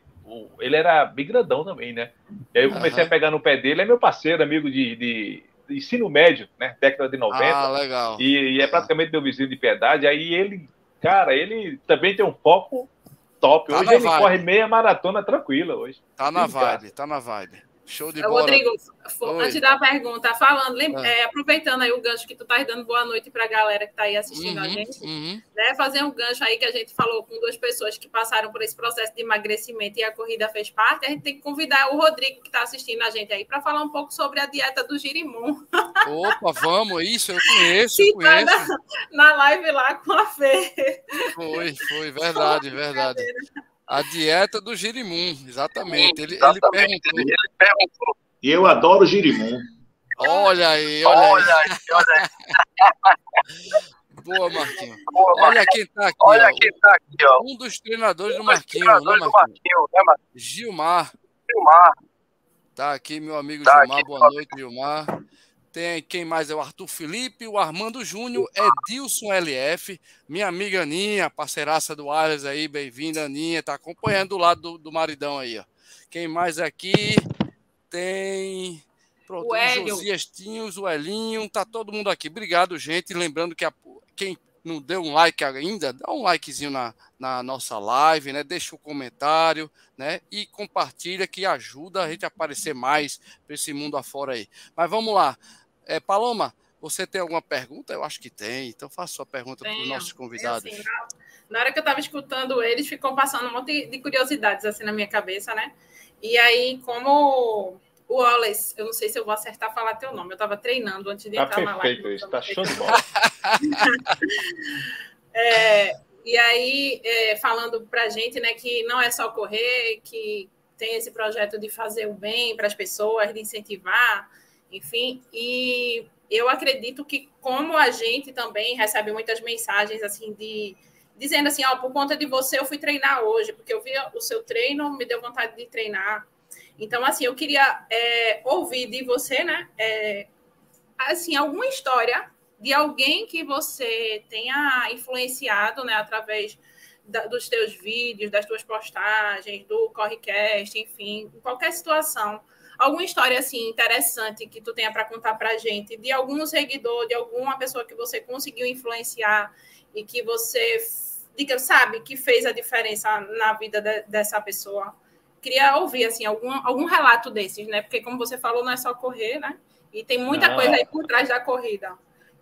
ele era bem grandão também, né? E aí eu comecei a pegar no pé dele, é meu parceiro, amigo de, de ensino médio, né? Década de 90. Ah, legal. E, e é praticamente meu vizinho de piedade. Aí ele, cara, ele também tem um foco top. Tá hoje ele vibe. corre meia maratona tranquila hoje. Tá na vibe, cara. tá na vibe. Show de bola. Rodrigo, Oi. antes da pergunta, falando, lembra, é. É, aproveitando aí o gancho que tu tá dando boa noite para a galera que está aí assistindo uhum, a gente, uhum. né? Fazer um gancho aí que a gente falou com duas pessoas que passaram por esse processo de emagrecimento e a corrida fez parte. A gente tem que convidar o Rodrigo que está assistindo a gente aí para falar um pouco sobre a dieta do girimum. Opa, vamos, isso eu conheço, eu conheço. Tá na, na live lá com a Fê. Foi, foi, verdade, verdade. A dieta do girimum, exatamente. Ele, exatamente. Ele, perguntou. ele perguntou. E eu adoro girimum. Olha aí, olha, olha aí. Olha aí. Boa, Marquinhos. Boa, olha quem está aqui. Olha quem tá aqui, ó. Um dos treinadores do Marquinhos, né, Marquinhos, do Marquinhos né? Gilmar. Gilmar. Tá aqui, meu amigo tá Gilmar. Aqui, Boa noite, Gilmar. Tem quem mais é o Arthur Felipe, o Armando Júnior, Edilson LF, minha amiga Aninha, parceiraça do Arles aí, bem-vinda, Aninha, tá acompanhando do lado do, do maridão aí, ó. Quem mais aqui? Tem. Pronto, o, o Josias Tinhos, o Elinho, tá todo mundo aqui. Obrigado, gente. Lembrando que a, quem não deu um like ainda, dá um likezinho na, na nossa live, né? Deixa o um comentário, né? E compartilha que ajuda a gente a aparecer mais para esse mundo afora aí. Mas vamos lá. É, Paloma, você tem alguma pergunta? Eu acho que tem. Então faça sua pergunta para os nossos convidados. Assim, na hora que eu estava escutando eles, ficou passando um monte de curiosidades assim na minha cabeça, né? E aí, como o Wallace, eu não sei se eu vou acertar falar teu nome, eu estava treinando antes de tá entrar na live. Perfeito, está show de bola. é, e aí, é, falando para a gente, né, que não é só correr, que tem esse projeto de fazer o bem para as pessoas, de incentivar, enfim, e eu acredito que como a gente também recebe muitas mensagens assim de dizendo assim, ó, oh, por conta de você eu fui treinar hoje, porque eu vi o seu treino, me deu vontade de treinar. Então, assim, eu queria é, ouvir de você, né, é, assim, alguma história de alguém que você tenha influenciado, né, através da, dos teus vídeos, das tuas postagens, do Correcast, enfim, qualquer situação, alguma história assim interessante que tu tenha para contar para gente, de algum seguidor, de alguma pessoa que você conseguiu influenciar e que você, diga, sabe, que fez a diferença na vida de, dessa pessoa. Queria ouvir assim algum, algum relato desses, né? Porque como você falou, não é só correr, né? E tem muita não. coisa aí por trás da corrida.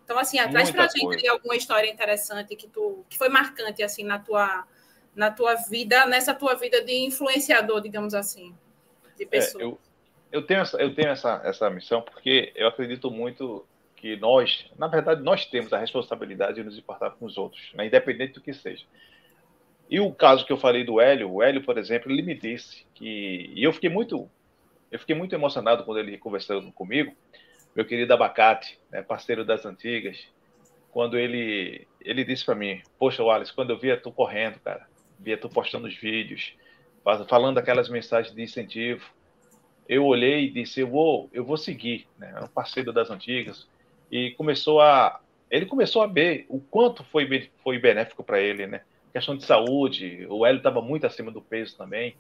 Então assim, traz para gente alguma história interessante que tu que foi marcante assim na tua na tua vida, nessa tua vida de influenciador, digamos assim, de pessoa. É, eu eu tenho, essa, eu tenho essa, essa missão porque eu acredito muito que nós, na verdade, nós temos a responsabilidade de nos importar com os outros, né, independente do que seja. E o caso que eu falei do Hélio, o Hélio, por exemplo, ele me disse que. E eu fiquei muito. Eu fiquei muito emocionado quando ele conversou comigo, meu querido Abacate, né, parceiro das antigas, quando ele, ele disse para mim: Poxa, Wallace, quando eu via tu correndo, cara, via tu postando os vídeos, falando aquelas mensagens de incentivo, eu olhei e disse, eu vou, eu vou seguir, né? É um parceiro das antigas e começou a, ele começou a ver o quanto foi foi benéfico para ele, né? Questão de saúde, o Hélio estava muito acima do peso também.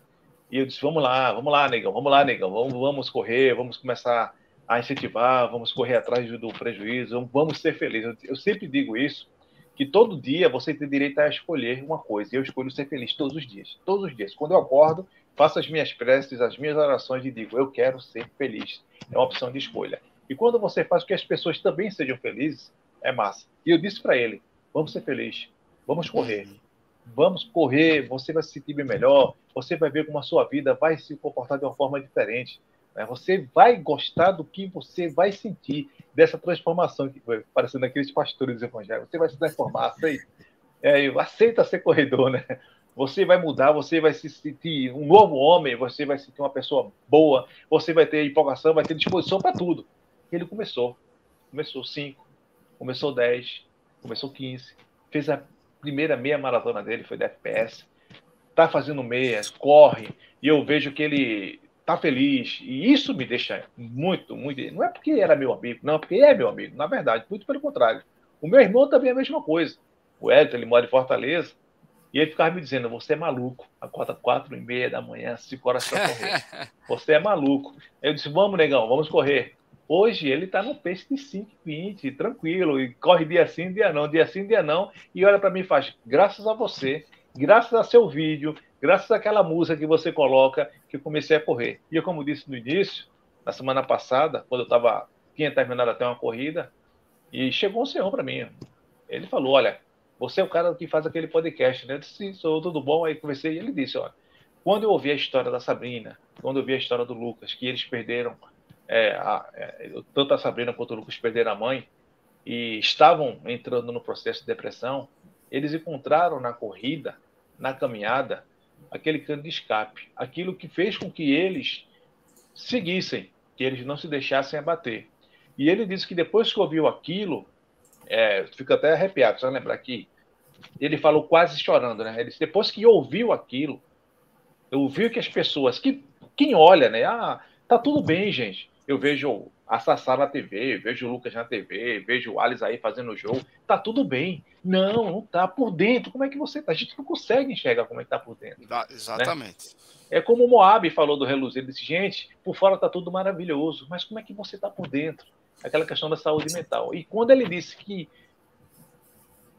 E eu disse, vamos lá, vamos lá, negão, vamos lá, negão, vamos, vamos correr, vamos começar a incentivar, vamos correr atrás do prejuízo, vamos ser felizes. Eu sempre digo isso, que todo dia você tem direito a escolher uma coisa. E eu escolho ser feliz todos os dias. Todos os dias. Quando eu acordo, faço as minhas preces, as minhas orações e digo, eu quero ser feliz. É uma opção de escolha. E quando você faz que as pessoas também sejam felizes, é massa. E eu disse para ele, vamos ser felizes, vamos correr. Vamos correr, você vai se sentir bem melhor, você vai ver como a sua vida vai se comportar de uma forma diferente. Né? Você vai gostar do que você vai sentir dessa transformação, que foi parecendo aqueles pastores evangélicos. Você vai se transformar, sei. É, aceita ser corredor, né? Você vai mudar, você vai se sentir um novo homem, você vai se sentir uma pessoa boa, você vai ter empolgação, vai ter disposição para tudo. E ele começou. Começou 5, começou 10, começou 15, fez a primeira meia maratona dele, foi da FPS, tá fazendo meias, corre, e eu vejo que ele tá feliz, e isso me deixa muito, muito. Não é porque era meu amigo, não, porque é meu amigo, na verdade, muito pelo contrário. O meu irmão também é a mesma coisa. O Elton, ele mora em Fortaleza, e ele ficava me dizendo: Você é maluco, acorda quatro e meia da manhã, cinco horas para correr. Você é maluco. Eu disse: Vamos, negão, vamos correr. Hoje ele está no pace de 5,20, tranquilo, e corre dia sim, dia não, dia sim, dia não, e olha para mim e faz, graças a você, graças a seu vídeo, graças àquela música que você coloca, que eu comecei a correr. E eu, como disse no início, na semana passada, quando eu tava, tinha terminado até uma corrida, e chegou um senhor para mim, ele falou, olha, você é o cara que faz aquele podcast, né? Eu disse, sou tudo bom, aí conversei, e ele disse, olha, quando eu ouvi a história da Sabrina, quando eu ouvi a história do Lucas, que eles perderam é, a, é, tanto a Sabrina quanto o Lucas perderam a mãe e estavam entrando no processo de depressão, eles encontraram na corrida, na caminhada, aquele cano de escape, aquilo que fez com que eles seguissem, que eles não se deixassem abater. E ele disse que depois que ouviu aquilo, é, fica até arrepiado, só lembrar aqui, ele falou quase chorando, né? Ele disse, depois que ouviu aquilo, ouviu que as pessoas, que quem olha, né? Ah, tá tudo bem, gente eu vejo a Sassá na TV, vejo o Lucas na TV, vejo o Alisson aí fazendo o jogo, tá tudo bem. Não, não tá por dentro. Como é que você tá? A gente não consegue enxergar como é que tá por dentro. Né? Exatamente. Né? É como o Moab falou do reluzir, ele disse, gente, por fora tá tudo maravilhoso, mas como é que você tá por dentro? Aquela questão da saúde mental. E quando ele disse que,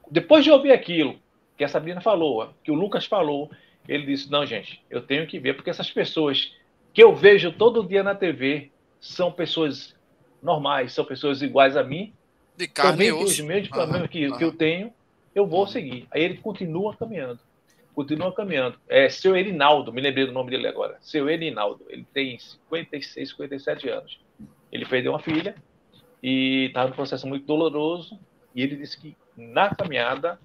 depois de ouvir aquilo que a Sabrina falou, que o Lucas falou, ele disse, não, gente, eu tenho que ver, porque essas pessoas que eu vejo todo dia na TV, são pessoas normais, são pessoas iguais a mim, de carne também os mesmos problemas que, que eu tenho, eu vou seguir. Aí ele continua caminhando. Continua caminhando. É seu Erinaldo, me lembrei do nome dele agora. Seu Erinaldo. Ele tem 56, 57 anos. Ele perdeu uma filha e estava num processo muito doloroso. E ele disse que na caminhada,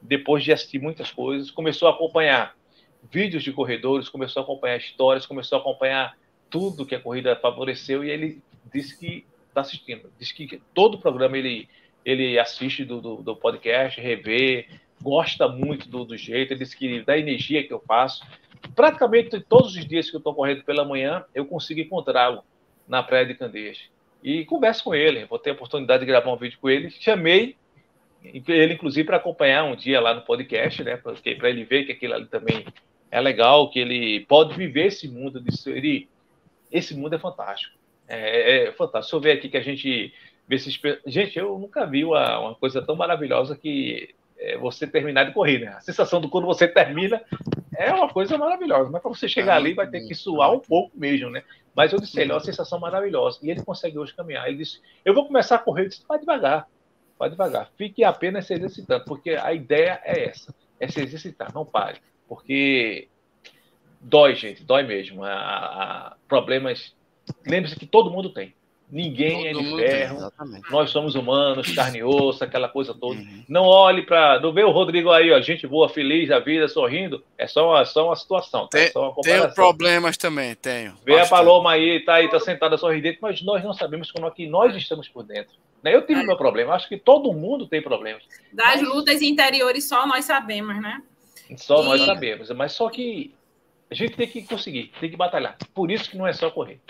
depois de assistir muitas coisas, começou a acompanhar vídeos de corredores, começou a acompanhar histórias, começou a acompanhar tudo que a corrida favoreceu e ele disse que está assistindo. Diz que todo o programa ele, ele assiste do, do, do podcast, revê, gosta muito do, do, jeito, ele disse que da energia que eu faço. Praticamente todos os dias que eu estou correndo pela manhã, eu consigo encontrá-lo na Praia de Candeias. E converso com ele, vou ter a oportunidade de gravar um vídeo com ele. Chamei ele, inclusive, para acompanhar um dia lá no podcast, né? Para ele ver que aquilo ali também é legal, que ele pode viver esse mundo de ser esse mundo é fantástico. É, é fantástico. Se eu ver aqui que a gente vê esses. Gente, eu nunca vi uma, uma coisa tão maravilhosa que é você terminar de correr, né? A sensação do quando você termina é uma coisa maravilhosa. Mas para você chegar ali, vai ter que suar um pouco mesmo, né? Mas eu disse ele, é uma sensação maravilhosa. E ele consegue hoje caminhar. Ele disse: Eu vou começar a correr. Eu disse: Vai devagar, vai devagar. Fique apenas se exercitando, porque a ideia é essa: é se exercitar, não pare. Porque dói, gente, dói mesmo. A, a problemas. Lembre-se que todo mundo tem. Ninguém todo é de ferro. Tem, Nós somos humanos, carne e osso, aquela coisa toda. Uhum. Não olhe para. Não vê o Rodrigo aí, ó, gente boa, feliz da vida, sorrindo. É só uma, só uma situação. Tá? Tem, é uma tenho problemas também, tenho. Vê bastante. a Paloma aí, tá aí, tá sentada sorridente, mas nós não sabemos como é que nós estamos por dentro. Né? Eu tive é. meu problema, acho que todo mundo tem problemas. Das mas... lutas interiores só nós sabemos, né? Só e... nós sabemos. Mas só que a gente tem que conseguir, tem que batalhar. Por isso que não é só correr.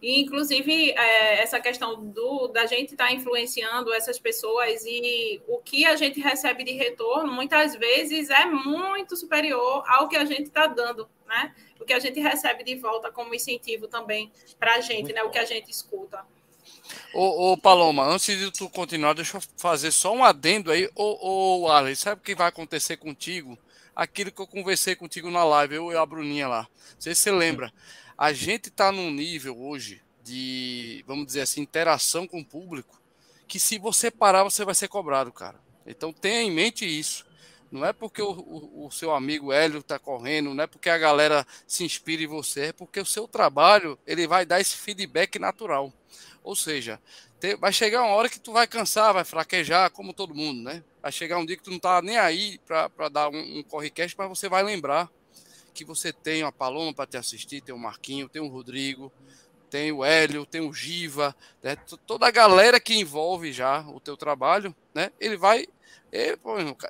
E, inclusive, é, essa questão do, da gente estar tá influenciando essas pessoas e o que a gente recebe de retorno, muitas vezes, é muito superior ao que a gente está dando, né? O que a gente recebe de volta como incentivo também para a gente, muito né? Bom. O que a gente escuta. Ô, ô, Paloma, antes de tu continuar, deixa eu fazer só um adendo aí. Ô, ô Alex, sabe o que vai acontecer contigo? aquilo que eu conversei contigo na live, eu e a Bruninha lá. Não sei se você lembra. A gente está num nível hoje de, vamos dizer assim, interação com o público, que se você parar, você vai ser cobrado, cara. Então tenha em mente isso. Não é porque o, o, o seu amigo Hélio está correndo, não é porque a galera se inspira em você, é porque o seu trabalho ele vai dar esse feedback natural. Ou seja, vai chegar uma hora que tu vai cansar, vai fraquejar, como todo mundo, né? Vai chegar um dia que tu não tá nem aí para dar um, um correcast, mas você vai lembrar que você tem uma Paloma para te assistir, tem o Marquinho, tem o Rodrigo, tem o Hélio, tem o Giva, né? toda a galera que envolve já o teu trabalho, né? Ele vai Ei,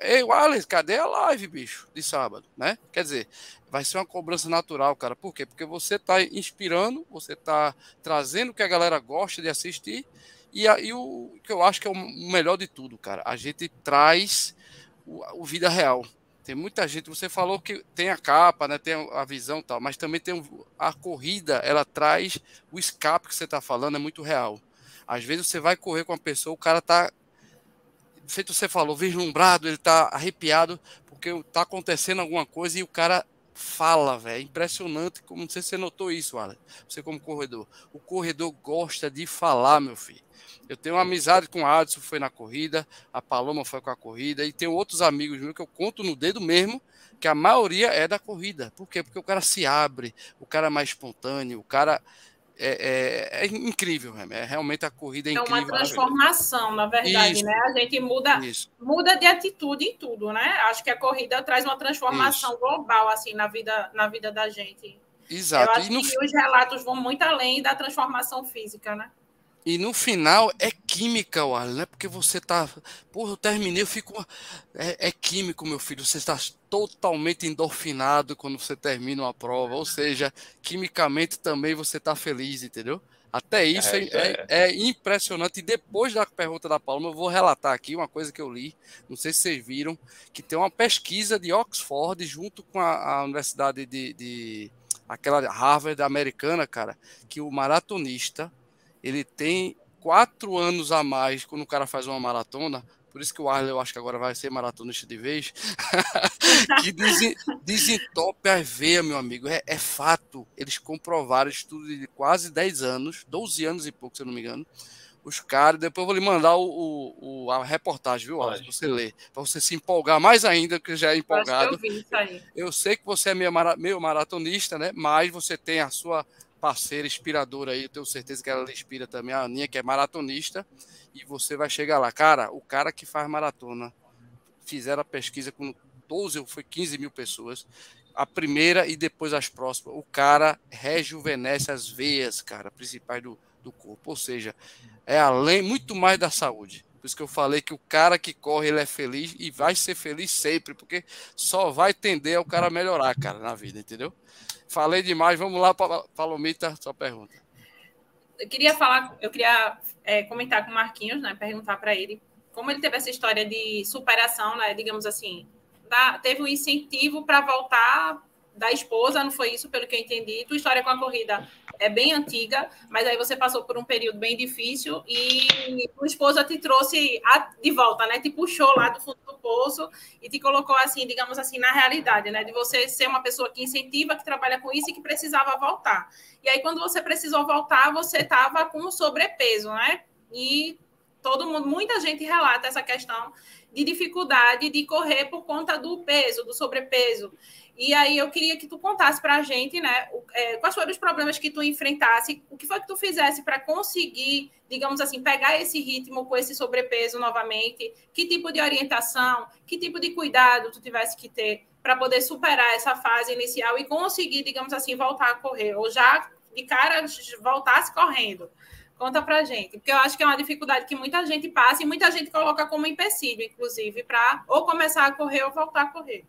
ei, Wallace, cadê a live, bicho, de sábado, né? Quer dizer, vai ser uma cobrança natural, cara. Por quê? Porque você está inspirando, você está trazendo o que a galera gosta de assistir e, e o que eu acho que é o melhor de tudo, cara. A gente traz o, o vida real. Tem muita gente, você falou que tem a capa, né, tem a visão tal, mas também tem a corrida, ela traz o escape que você está falando, é muito real. Às vezes você vai correr com uma pessoa, o cara tá feito você falou, vislumbrado, ele tá arrepiado, porque tá acontecendo alguma coisa e o cara fala, velho. É impressionante, como não sei se você notou isso, Alan. Você como corredor. O corredor gosta de falar, meu filho. Eu tenho uma amizade com o Adson, foi na corrida, a Paloma foi com a corrida, e tenho outros amigos meus que eu conto no dedo mesmo, que a maioria é da corrida. Por quê? Porque o cara se abre, o cara é mais espontâneo, o cara é, é, é, incrível, é realmente a corrida é, é incrível. É uma transformação, na verdade, Isso. né? A gente muda, muda de atitude em tudo, né? Acho que a corrida traz uma transformação Isso. global assim na vida, na vida da gente. Exato. Eu acho no... que os relatos vão muito além da transformação física, né? E no final é química, Warlen, não é porque você tá. Porra, eu terminei, eu fico. É, é, químico, meu filho. Você está totalmente endorfinado quando você termina uma prova. Ou seja, quimicamente também você está feliz, entendeu? Até isso é, é, é, é, impressionante. E depois da pergunta da Palma, eu vou relatar aqui uma coisa que eu li. Não sei se vocês viram, que tem uma pesquisa de Oxford junto com a, a Universidade de, de. aquela Harvard americana, cara, que o maratonista ele tem quatro anos a mais quando o cara faz uma maratona. Por isso que o Arley, eu acho que agora vai ser maratonista de vez. que desentope as veias, meu amigo. É, é, fato. Eles comprovaram estudo de quase 10 anos, 12 anos e pouco, se eu não me engano. Os caras, depois eu vou lhe mandar o, o, o a reportagem, viu, Arley? Você ler. Para você se empolgar mais ainda, que já é empolgado. Eu, eu, sei que você é meio, meio maratonista, né? Mas você tem a sua parceira inspiradora aí, eu tenho certeza que ela inspira também, a Aninha, que é maratonista, e você vai chegar lá. Cara, o cara que faz maratona, fizeram a pesquisa com 12 ou foi 15 mil pessoas, a primeira e depois as próximas. O cara rejuvenesce as veias, cara, principais do, do corpo. Ou seja, é além, muito mais da saúde. Por isso que eu falei que o cara que corre, ele é feliz e vai ser feliz sempre, porque só vai tender ao cara melhorar, cara, na vida, entendeu? Falei demais, vamos lá, Palomita, sua pergunta. Eu queria falar, eu queria é, comentar com o Marquinhos, né? Perguntar para ele como ele teve essa história de superação, né? Digamos assim, da, teve um incentivo para voltar da esposa, não foi isso, pelo que eu entendi. Tua história com a corrida é bem antiga, mas aí você passou por um período bem difícil e tua esposa te trouxe de volta, né? Te puxou lá do fundo do poço e te colocou assim, digamos assim, na realidade, né? De você ser uma pessoa que incentiva, que trabalha com isso e que precisava voltar. E aí, quando você precisou voltar, você estava com sobrepeso, né? E todo mundo, muita gente relata essa questão de dificuldade de correr por conta do peso, do sobrepeso. E aí eu queria que tu contasse para a gente, né, é, quais foram os problemas que tu enfrentasse, o que foi que tu fizesse para conseguir, digamos assim, pegar esse ritmo com esse sobrepeso novamente, que tipo de orientação, que tipo de cuidado tu tivesse que ter para poder superar essa fase inicial e conseguir, digamos assim, voltar a correr, ou já de cara voltasse correndo. Conta pra gente, porque eu acho que é uma dificuldade que muita gente passa e muita gente coloca como empecilho, inclusive, para ou começar a correr ou voltar a correr.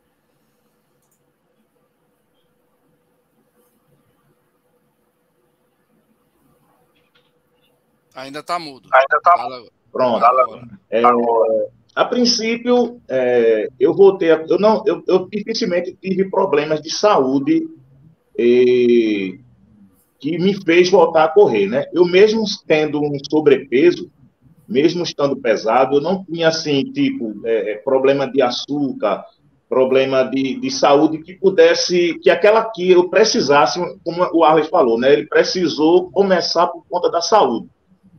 Ainda está mudo. Ainda está mudo. Pronto. É, a princípio, é, eu voltei. A, eu não, eu, eu, dificilmente tive problemas de saúde e, que me fez voltar a correr, né? Eu mesmo tendo um sobrepeso, mesmo estando pesado, eu não tinha assim tipo é, é problema de açúcar, problema de, de saúde que pudesse, que aquela que eu precisasse, como o Arles falou, né? Ele precisou começar por conta da saúde.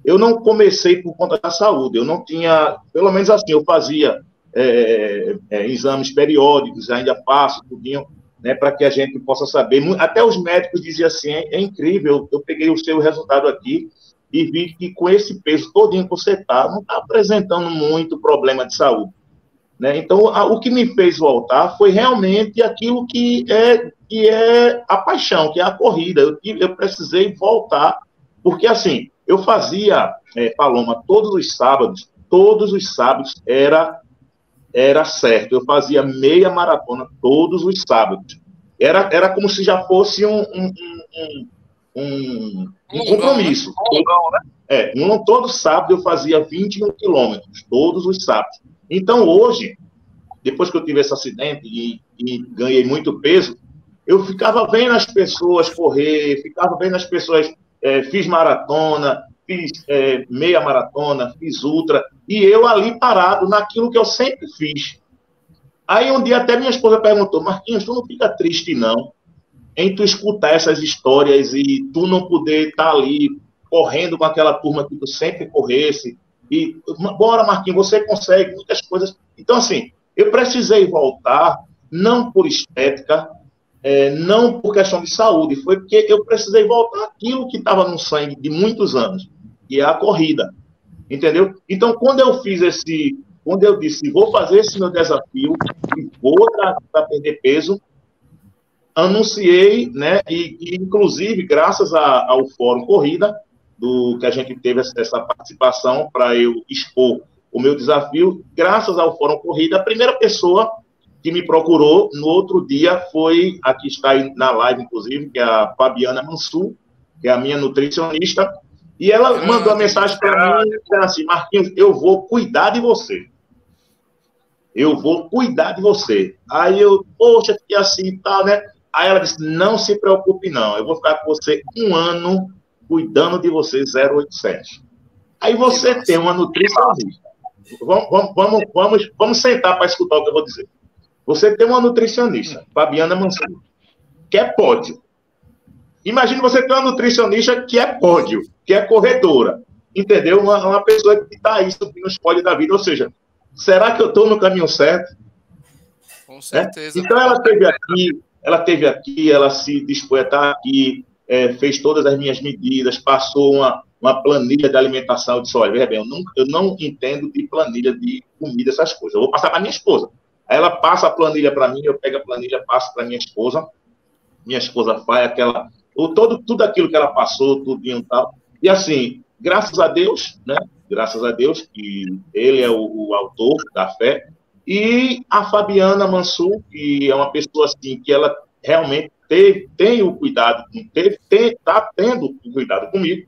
Eu não comecei por conta da saúde, eu não tinha, pelo menos assim, eu fazia é, é, exames periódicos, ainda faço, tudinho, né, para que a gente possa saber. Até os médicos diziam assim: é, é incrível, eu peguei o seu resultado aqui e vi que com esse peso todinho que você está, não está apresentando muito problema de saúde. Né? Então, a, o que me fez voltar foi realmente aquilo que é, que é a paixão, que é a corrida. Eu, eu precisei voltar, porque assim, eu fazia, é, Paloma, todos os sábados, todos os sábados era, era certo. Eu fazia meia maratona todos os sábados. Era, era como se já fosse um, um, um, um, um compromisso. Né? É, um, todo sábado eu fazia 21 quilômetros, todos os sábados. Então, hoje, depois que eu tive esse acidente e, e, ganhei muito peso, eu ficava vendo as pessoas correr, ficava vendo as pessoas. É, fiz maratona, fiz é, meia maratona, fiz ultra, e eu ali parado naquilo que eu sempre fiz. Aí um dia até minha esposa perguntou, Marquinhos, tu não fica triste não, em tu escutar essas histórias e tu não poder estar tá ali correndo com aquela turma que tu sempre corresse, e bora Marquinhos, você consegue muitas coisas. Então assim, eu precisei voltar, não por estética, é, não por questão de saúde, foi porque eu precisei voltar aquilo que estava no sangue de muitos anos, que é a corrida. Entendeu? Então, quando eu fiz esse, quando eu disse, vou fazer esse meu desafio e vou para perder peso, anunciei, né, e, e inclusive, graças a, ao Fórum Corrida, do que a gente teve essa participação para eu expor o meu desafio, graças ao Fórum Corrida, a primeira pessoa que me procurou no outro dia foi, aqui está aí na live, inclusive, que é a Fabiana Mansur, que é a minha nutricionista, e ela mandou a mensagem para mim, dizendo assim, Marquinhos, eu vou cuidar de você eu vou cuidar de você. Aí eu, poxa, que assim e tal, né? Aí ela disse, não se preocupe não, eu vou ficar com você um ano cuidando de você 087. Aí você tem uma nutricionista. Vamos, vamos, vamos, vamos, vamos sentar para escutar o que eu vou dizer. Você tem uma nutricionista, Fabiana Mansur, que é pódio. Imagine você ter uma nutricionista que é pódio, que é corredora. Entendeu? Uma, uma pessoa que está aí subindo os pódios da vida. Ou seja, será que eu estou no caminho certo? Com certeza. É? Então ela esteve aqui, ela teve aqui, ela se dispôs a estar aqui, é, fez todas as minhas medidas, passou uma, uma planilha de alimentação. Eu disse, olha, veja bem, eu não, eu não entendo de planilha de comida, essas coisas. Eu vou passar para minha esposa. Aí ela passa a planilha para mim, eu pego a planilha, passo para minha esposa. Minha esposa faz aquela. O, todo, tudo aquilo que ela passou, tudinho e tal. E assim, graças a Deus, né? graças a Deus, que ele é o, o autor da fé, e a Fabiana Mansur, que é uma pessoa assim, que ela realmente teve, tem o cuidado, teve, está tendo o cuidado comigo,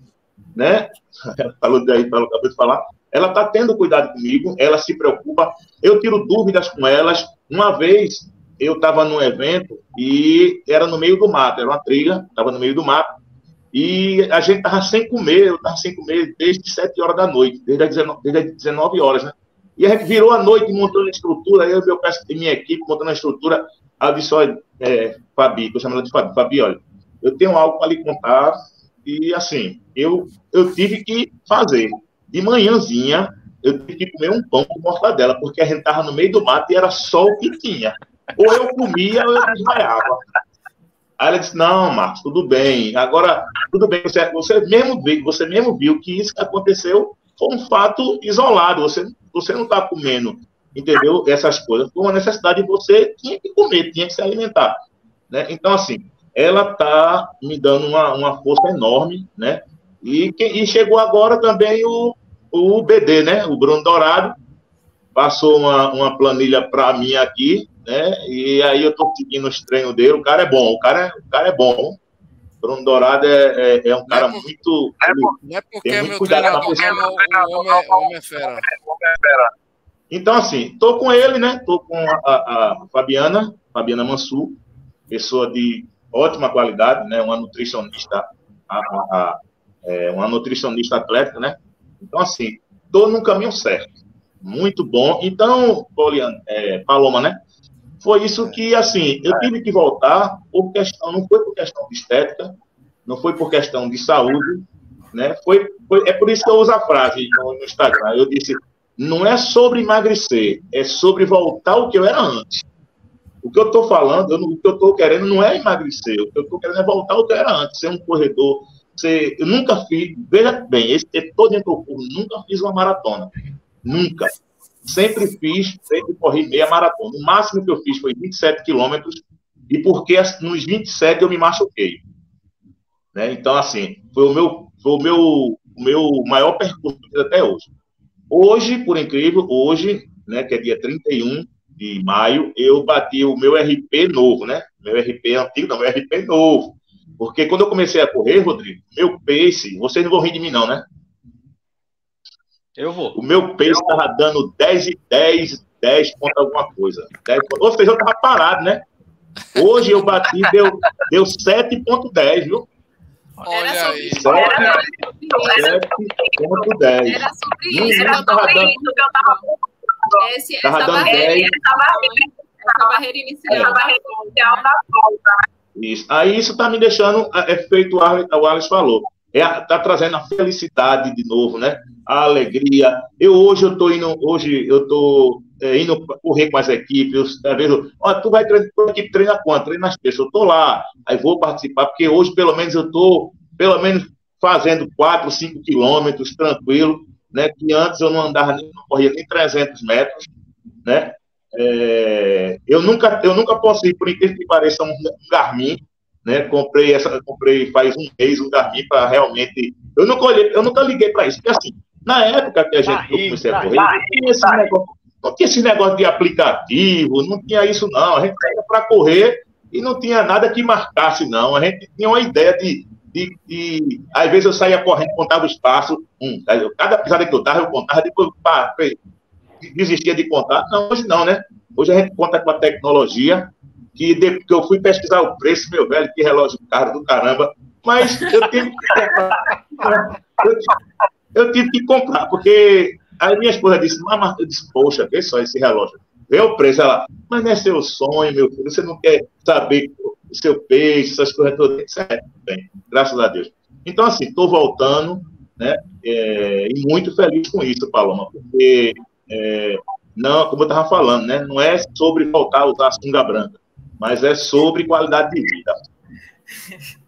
né? Ela falou daí, falou, acabou de falar. Ela está tendo cuidado comigo, ela se preocupa. Eu tiro dúvidas com elas. Uma vez eu estava num evento e era no meio do mato, era uma trilha, estava no meio do mato. E a gente estava sem comer, eu estava sem comer desde 7 horas da noite, desde as 19, desde as 19 horas, né? E a gente virou a noite montando a estrutura, eu, meu peço minha equipe montando a estrutura. Disse, olha, é, Fabi, eu chamo ela de Fabi, Fabi, olha, eu tenho algo para lhe contar, e assim, eu, eu tive que fazer. De manhãzinha, eu tive que comer um pão com mortadela, porque a gente estava no meio do mato e era só o que tinha. Ou eu comia ou eu desmaiava. Aí ela disse, não, Marcos, tudo bem. Agora, tudo bem, você, você, mesmo, viu, você mesmo viu que isso que aconteceu foi um fato isolado. Você, você não está comendo, entendeu? Essas coisas. Foi uma necessidade de você tinha que comer, tinha que se alimentar. Né? Então, assim, ela está me dando uma, uma força enorme, né? E, e chegou agora também o, o BD, né? O Bruno Dourado, passou uma, uma planilha para mim aqui, né? E aí eu tô seguindo os treinos dele. O cara é bom, o cara é, o cara é bom. Bruno Dourado é, é, é um cara é muito. Não é porque é meu treinador, não, o homem, é, homem é fera. Então, assim, tô com ele, né? Tô com a, a, a Fabiana, Fabiana Mansur, pessoa de ótima qualidade, né? Uma nutricionista, a, é, uma nutricionista atlética, né? Então, assim, tô no caminho certo. Muito bom. Então, Poliana, é, Paloma, né? Foi isso que, assim, eu tive que voltar por questão, não foi por questão de estética, não foi por questão de saúde, né? Foi, foi é por isso que eu uso a frase no, no Instagram. Eu disse, não é sobre emagrecer, é sobre voltar ao que eu era antes. O que eu estou falando, eu, o que eu estou querendo não é emagrecer, o que eu estou querendo é voltar ao que eu era antes, ser um corredor você, eu nunca fiz, veja bem, esse todo dentro do curso, nunca fiz uma maratona. Nunca. Sempre fiz, sempre corri meia maratona. O máximo que eu fiz foi 27 quilômetros, e porque nos 27 eu me machuquei. Né? Então, assim, foi o meu, foi o meu, o meu maior percurso até hoje. Hoje, por incrível, hoje, né, que é dia 31 de maio, eu bati o meu RP novo, né? Meu RP antigo, não, meu RP novo. Porque quando eu comecei a correr, Rodrigo, meu pace, vocês não vão rir de mim, não, né? Eu vou. O meu pace estava dando 10 e 10, 10 ponto alguma coisa. 10, ou seja, eu estava parado, né? Hoje eu bati, deu, deu 7,10, viu? Olha era sobre aí. isso. Era sobre isso. Era sobre isso. Era sobre isso que eu tava. Esse, essa, barreira, essa barreira inicial. Essa barreira inicial da volta. Isso. Aí isso está me deixando, é feito o Alex falou. É, tá trazendo a felicidade de novo, né? A alegria. Eu hoje eu tô indo, hoje eu tô é, indo correr com as equipes, às vezes, ó, tu vai treinar, equipe treina quanto? Treina as pessoas, eu tô lá, aí vou participar, porque hoje pelo menos eu tô, pelo menos fazendo 4, 5 quilômetros, tranquilo, né, que antes eu não andava, nem, não corria nem 300 metros, né, é, eu nunca, eu nunca posso ir, por incrível que pareça, um, um Garmin, né, comprei essa, comprei faz um mês um Garmin para realmente, eu nunca olhei, eu nunca liguei para isso, porque assim, na época que a gente tá comecei a correr, não tinha esse negócio não tinha esse negócio de aplicativo, não tinha isso, não. A gente saía para correr e não tinha nada que marcasse, não. A gente tinha uma ideia de. de, de... Às vezes eu saía correndo, contava o espaço. Hum, cada pisada que eu dava, eu contava, depois pá, desistia de contar. Não, hoje não, né? Hoje a gente conta com a tecnologia, que, que eu fui pesquisar o preço, meu velho, que relógio caro do caramba. Mas eu tive que comprar. Eu, eu tive que comprar, porque Aí minha esposa disse, mas eu disse, poxa, vê só esse relógio. Vê o preço, ela, mas não é seu sonho, meu filho, você não quer saber o seu peixe, essas coisas todas. É, bem, graças a Deus. Então, assim, estou voltando, né, é, e muito feliz com isso, Paloma, porque, é, não, como eu estava falando, né, não é sobre voltar a usar a sunga branca, mas é sobre qualidade de vida.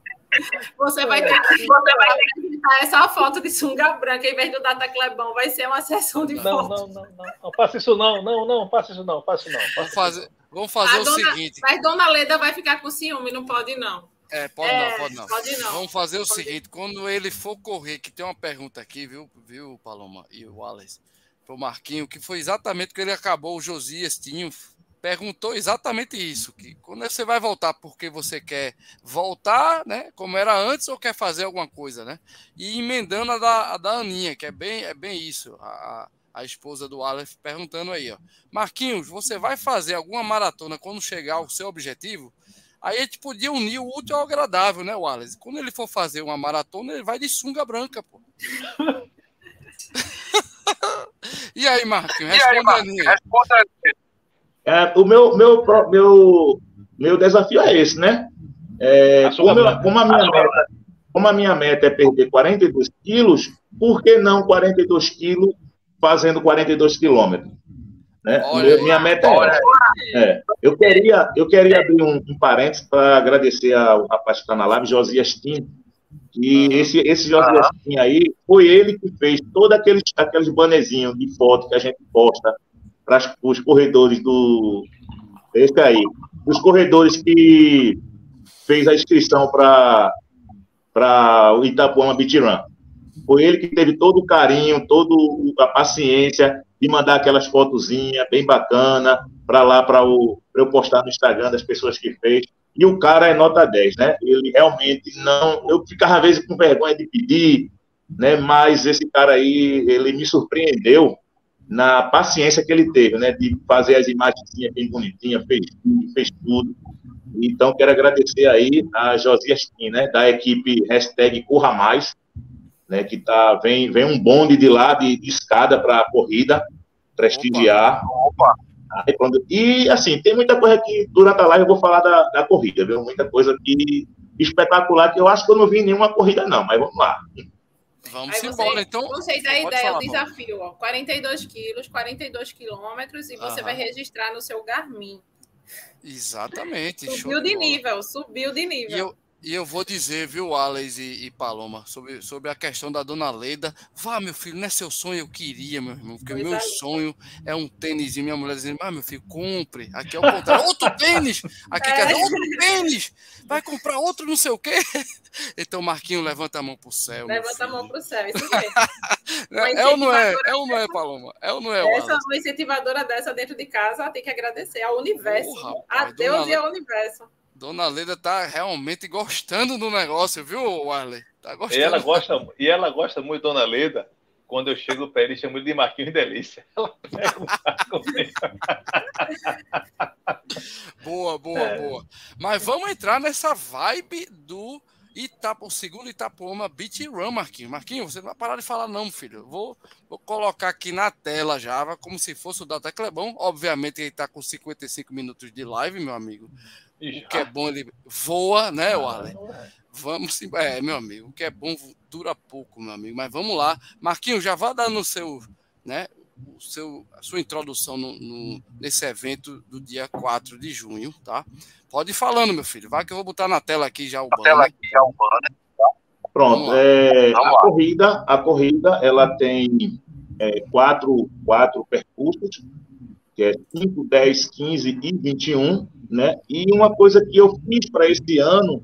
Você vai ter que você vai essa foto de sunga branca em vez do Data Clebão. Vai ser uma sessão de não, fotos. Não, não, não, não. Faça isso não, não, não, faça isso não, faça isso não. Vamos fazer, vamos fazer o dona, seguinte. Mas Dona Leda vai ficar com ciúme, não pode não. É, pode é, não, pode não. Pode não. Vamos fazer o pode seguinte, ir. quando ele for correr, que tem uma pergunta aqui, viu, viu, Paloma e o Wallace, pro Marquinho, que foi exatamente que ele acabou, o Josias tinha perguntou exatamente isso, que quando você vai voltar porque você quer voltar, né, como era antes ou quer fazer alguma coisa, né? E emendando a da, a da Aninha, que é bem, é bem isso, a, a esposa do Aleph perguntando aí, ó. Marquinhos, você vai fazer alguma maratona quando chegar ao seu objetivo? Aí a gente podia unir o útil ao agradável, né, Wallace? Quando ele for fazer uma maratona, ele vai de sunga branca, pô. e aí, Marquinhos, responda aí, Marquinhos, responda aí. É, o meu, meu, meu, meu desafio é esse, né? É, como, eu, como, a minha meta, como a minha meta é perder 42 quilos, por que não 42 quilos fazendo 42 quilômetros? Né? Olha, minha meta é essa. É, eu, queria, eu queria abrir um, um parênteses para agradecer ao rapaz que está na live, Josias Tim, e uhum. esse, esse Josias uhum. Tim aí, foi ele que fez todos aqueles, aqueles banezinhos de foto que a gente posta para os corredores do. Esse aí. Os corredores que fez a inscrição para o Itapuama Bitirã. Foi ele que teve todo o carinho, toda a paciência de mandar aquelas fotozinhas bem bacana para lá, para eu postar no Instagram das pessoas que fez. E o cara é nota 10, né? Ele realmente não. Eu ficava às vezes com vergonha de pedir, né? Mas esse cara aí, ele me surpreendeu na paciência que ele teve, né, de fazer as imagens bem bonitinhas, fez tudo, fez tudo. Então, quero agradecer aí a Josias Kim, né, da equipe hashtag Corra Mais, né, que tá, vem, vem um bonde de lá, de, de escada para a corrida, prestigiar. Opa. Opa. E, assim, tem muita coisa que, durante a live, eu vou falar da, da corrida, viu? Muita coisa que espetacular, que eu acho que eu não vi nenhuma corrida, não, mas vamos lá. Vamos Aí embora, você, então. Vocês a ideia, falar, o desafio, ó, 42 quilos, 42 quilômetros, e você Aham. vai registrar no seu Garmin. Exatamente. Subiu de nível, subiu de nível. E eu, E eu vou dizer, viu, Alex e, e, Paloma, sobre, sobre a questão da dona Leda. Vá, meu filho, não é seu sonho, eu queria, meu irmão, porque o meu sonho é um tênis. E minha mulher dizendo, ah, meu filho, compre. Aqui é o contrário, outro tênis! Aqui é. quer dizer, outro tênis! Vai comprar outro não sei o quê. Então, Marquinho, levanta a mão pro céu. Levanta a mão pro céu, isso mesmo. é ou não é? É ou não é, Paloma? É ou não é, Essa, uma incentivadora dessa dentro de casa tem que agradecer ao universo. Oh, rapaz, a Deus e ao universo. Dona Leda tá realmente gostando do negócio, viu, Arley? Tá gostando. E ela gosta, e ela gosta muito, Dona Leda, quando eu chego perto e chamo de Marquinhos Delícia. Ela pega boa, boa, é. boa. Mas vamos entrar nessa vibe do Itapo, o segundo Itapuama Beat Run, Marquinhos. Marquinhos, você não vai parar de falar, não, filho. Vou, vou colocar aqui na tela já, como se fosse o Data Clebão. Obviamente, ele está com 55 minutos de live, meu amigo. O que é bom, ele voa, né, Waller? Vamos, é, meu amigo, o que é bom dura pouco, meu amigo. Mas vamos lá. Marquinhos, já vá dando o seu, né, o seu, a sua introdução no, no, nesse evento do dia 4 de junho, tá? Pode ir falando, meu filho. Vai que eu vou botar na tela aqui já o banner. Tela aqui já o banner. Pronto. É, a corrida, a corrida, ela tem é, quatro, quatro percursos, que é 5, 10, 15 e 21 né? E uma coisa que eu fiz para esse ano,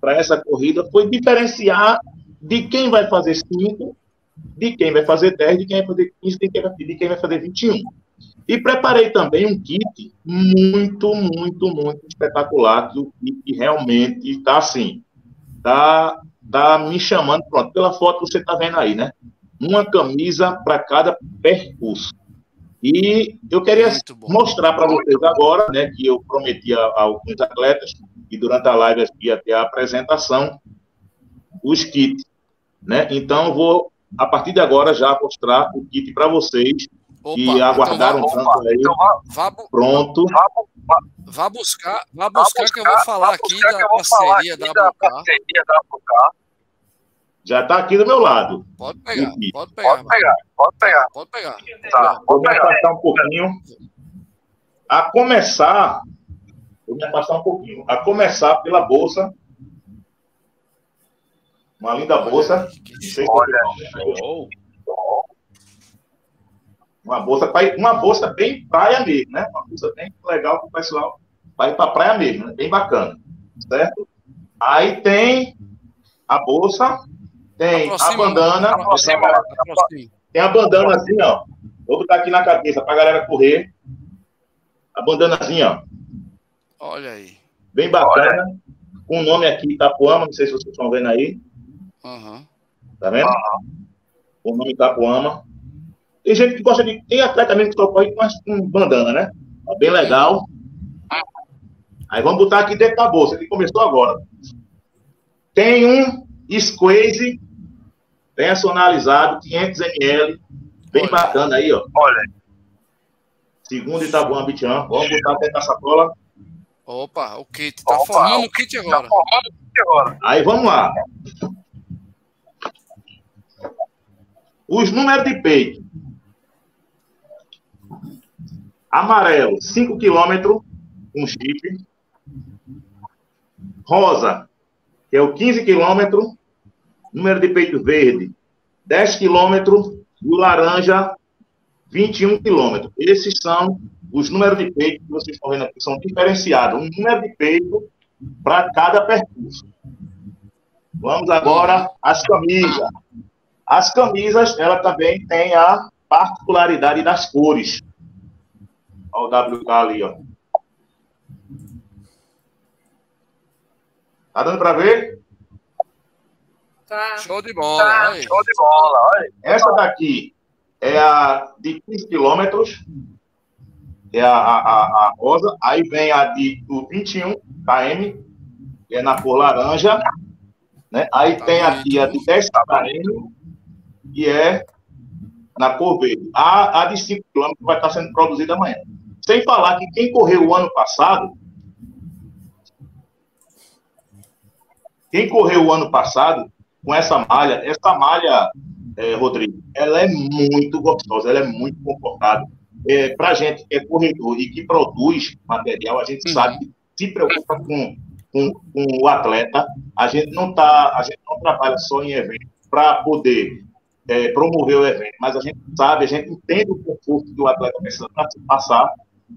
para essa corrida, foi diferenciar de quem vai fazer 5, de quem vai fazer 10, de quem vai fazer 15, de quem vai, fazer 21. E preparei também um kit muito, muito, muito espetacular, que o kit realmente está assim, está tá me chamando, pronto, pela foto você está vendo aí, né? Uma camisa para cada percurso. E eu queria mostrar para vocês agora, né, que eu prometi a, a alguns atletas, e durante a live ia ter a apresentação, os kits. Né? Então, eu vou, a partir de agora, já mostrar o kit para vocês, Opa, que aguardaram então vá, tanto aí. Então vá, vá, pronto. Vá, vá, buscar, vá buscar, que eu vou falar aqui da parceria da, da parceria da já está aqui do meu lado. Pode pegar, pode pegar, pode pegar, pode pegar, pode pegar. Tá, vou me afastar um pouquinho. A começar, vou me afastar um pouquinho. A começar pela bolsa. Uma linda bolsa. Olha, show. Uma bolsa, uma bolsa bem praia mesmo, né? Uma bolsa bem legal para o pessoal. Vai para praia mesmo, né? Bem bacana. Certo? Aí tem a bolsa tem aproxima, a bandana. Aproxima, tem a bandana assim, ó. Vou botar aqui na cabeça pra galera correr. A bandanazinha, ó. Olha aí. Bem bacana. Olha. Com o nome aqui, Itapuama, não sei se vocês estão vendo aí. Uhum. Tá vendo? Uhum. O nome Itapuama. Tem gente que gosta de. Tem atleta mesmo que só corre com bandana, né? Tá bem legal. Aí vamos botar aqui dentro da bolsa, que começou agora. Tem um Squeeze personalizado, 500 ml, bem Olha. bacana aí, ó. Olha. Segundo Itabuã Bitian, vamos botar até na sacola. Opa, o kit, tá Opa, formando o kit agora. Tá formando o kit agora. Aí vamos lá. Os números de peito. Amarelo, 5 km, um chip. Rosa, que é o 15 km, número de peito verde, 10 quilômetros, e o laranja, 21 quilômetros. Esses são os números de peito que vocês estão vendo aqui, são diferenciados. Um número de peito para cada percurso. Vamos agora às camisas. As camisas, ela também tem a particularidade das cores. Olha o WK ali, ó. Tá dando para ver? Tá. Show de bola. Tá. Show de bola. Olha. Essa daqui é a de 15 quilômetros. É a, a, a, rosa. Aí vem a de do 21 km, que é na cor laranja. Né? Aí tá tem aqui a de 10 km, que é na cor verde. A, a de 5 km vai estar sendo produzida amanhã. Sem falar que quem correu o ano passado, quem correu o ano passado, com essa malha. Essa malha, é, Rodrigo, ela é muito gostosa, ela é muito confortável. É, Para gente que é corredor e que produz material, a gente sabe que se preocupa com com, com o atleta. A gente não tá, a gente não trabalha só em evento para poder é, promover o evento, mas a gente sabe, a gente entende o conforto que o atleta precisa passar,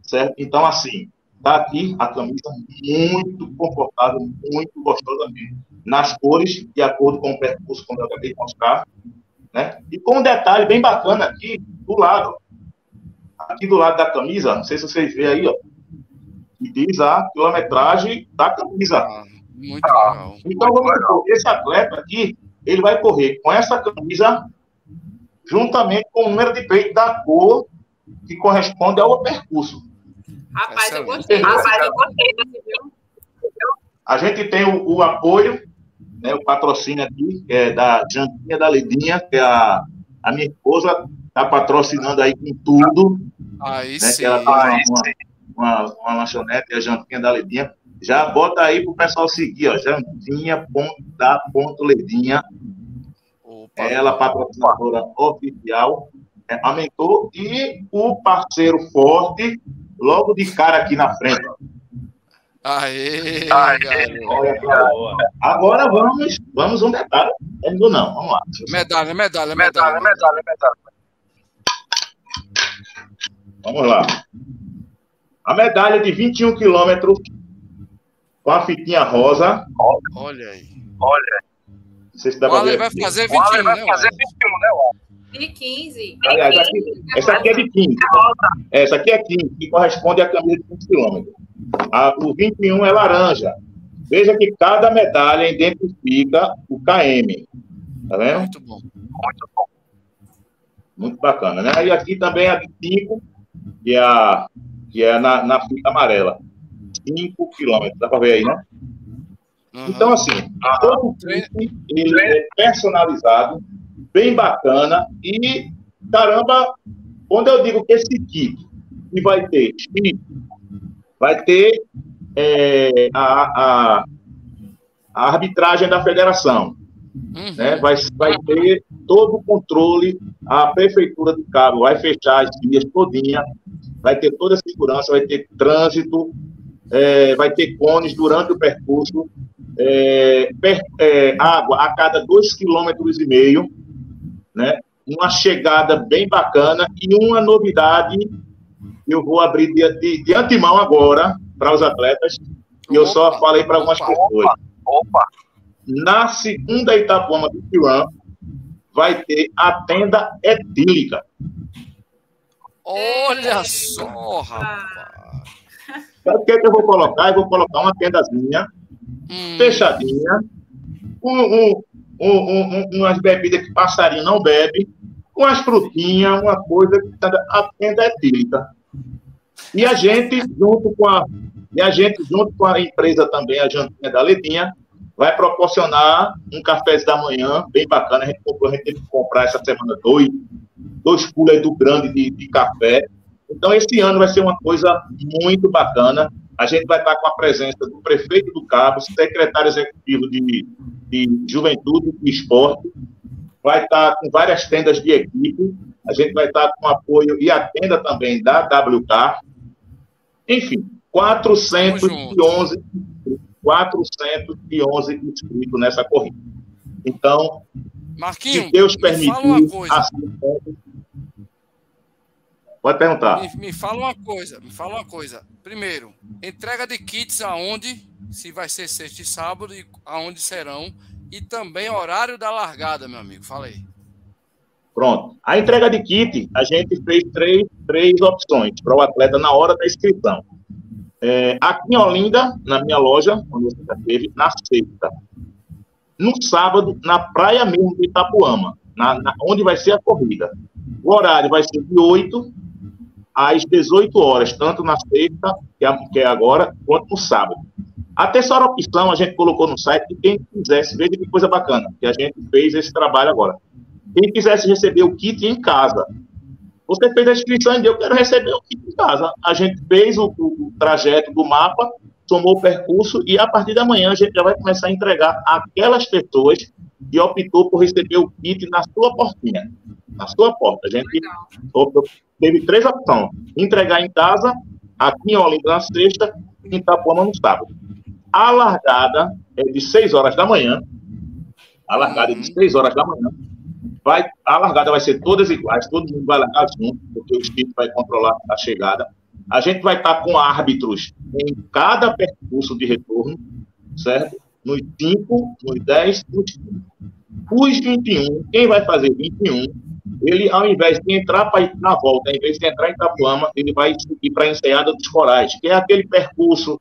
certo? Então, assim, tá aqui a camisa muito confortável, muito gostosa mesmo, nas cores, de acordo com o percurso, como eu acabei de mostrar, né? E com um detalhe bem bacana aqui, do lado, aqui do lado da camisa, não sei se vocês veem aí, ó, que diz a quilometragem da camisa. Ah, muito legal. Então, vamos supor, esse atleta aqui, ele vai correr com essa camisa juntamente com o número de peito da cor que corresponde ao percurso. Rapaz, eu gostei. Rapaz, eu gostei A gente tem o, o apoio, né, o patrocínio aqui, é da Jantinha da Ledinha, que é a, a minha esposa está patrocinando aí com tudo. Aí né, ela tá uma, uma, uma, uma lanchonete, a Jantinha da Ledinha. Já bota aí pro pessoal seguir, ó, jantinha.da.ledinha. Ela, patrocinadora oficial, é, aumentou. E o parceiro forte, logo de cara aqui na frente. Aê, Aê Agora vamos, vamos um detalhe. Ainda não, vamos lá. Medalha, medalha, medalha, medalha, medalha. Vamos lá. A medalha de 21 quilômetros com a fitinha rosa. Olha aí. Olha aí. Não sei se dá o Ale vai fazer 21, o vai né, fazer 21, né, De 15. Aliás, aqui, essa aqui é de 15. É, essa aqui é 15, que corresponde à camisa de 15 quilômetros. O 21 é laranja. Veja que cada medalha identifica o KM. Tá vendo? Muito bom. Muito bom. Muito bacana, né? E aqui também é a de 5, que é, a, que é na, na fita amarela. 5 quilômetros. Dá para ver aí, né? Uhum. Então, assim, todo o ele é personalizado, bem bacana e, caramba, quando eu digo que esse kit que vai ter vai ter é, a, a, a, arbitragem da federação, uhum. né? vai, vai ter todo o controle, a prefeitura do Cabo vai fechar as vias todinha, vai ter toda a segurança, vai ter trânsito, é, vai ter cones durante o percurso, é, per, é, água a cada dois quilômetros e meio, né? Uma chegada bem bacana e uma novidade eu vou abrir de, de, de antemão agora para os atletas e eu só falei para algumas opa, pessoas. Opa, Na segunda Itapuama do Piran vai ter a tenda etílica. Olha só, rapaz. Sabe o que, é que eu vou colocar? Eu vou colocar uma tendazinha hum. fechadinha, um, um, um, umas bebidas que passarinho não bebe, umas frutinhas, uma coisa que a tenda é típica. E a gente, junto com a, e a gente, junto com a empresa também, a Jantinha da Ledinha, vai proporcionar um café da manhã bem bacana. A gente, comprou, a gente teve que comprar essa semana dois, dois coolers do grande de, de café então, esse ano vai ser uma coisa muito bacana. A gente vai estar com a presença do prefeito do Cabo, secretário executivo de, de Juventude e Esporte, vai estar com várias tendas de equipe, a gente vai estar com apoio e a tenda também da WK. Enfim, 411, 411 inscritos nessa corrida. Então, Marquinhos, se Deus permitir, assim, Pode perguntar. Me, me, fala uma coisa, me fala uma coisa. Primeiro, entrega de kits aonde, se vai ser sexta e sábado, e aonde serão, e também horário da largada, meu amigo. Fala aí. Pronto. A entrega de kit, a gente fez três, três opções para o atleta na hora da inscrição. É, aqui em Olinda, na minha loja, onde você já teve, na sexta. No sábado, na praia mesmo de Itapuama, na, na, onde vai ser a corrida. O horário vai ser de 8 às 18 horas, tanto na sexta, que é, que é agora, quanto no sábado. A terceira opção a gente colocou no site que quem quisesse, veja que coisa bacana, que a gente fez esse trabalho agora. Quem quisesse receber o kit em casa, você fez a inscrição e eu quero receber o kit em casa. A gente fez o, o, trajeto do mapa, somou o percurso e a partir da manhã a gente já vai começar a entregar aquelas pessoas que optou por receber o kit na sua portinha, na sua porta. A gente teve três opções: entregar em casa, aqui em Olinda na sexta em Itapuama no sábado. A largada é de 6 horas da manhã. A largada é de 6 uhum. horas da manhã. Vai, a largada vai ser todas iguais, todo mundo vai largar junto, porque o Espírito vai controlar a chegada. A gente vai estar com árbitros em cada percurso de retorno, certo? Nos 5, nos 10, nos 15. Os 21, quem vai fazer 21, ele, ao invés de entrar para na volta, ao invés de entrar em Itapuama, ele vai ir para a Enseada dos Corais, que é aquele percurso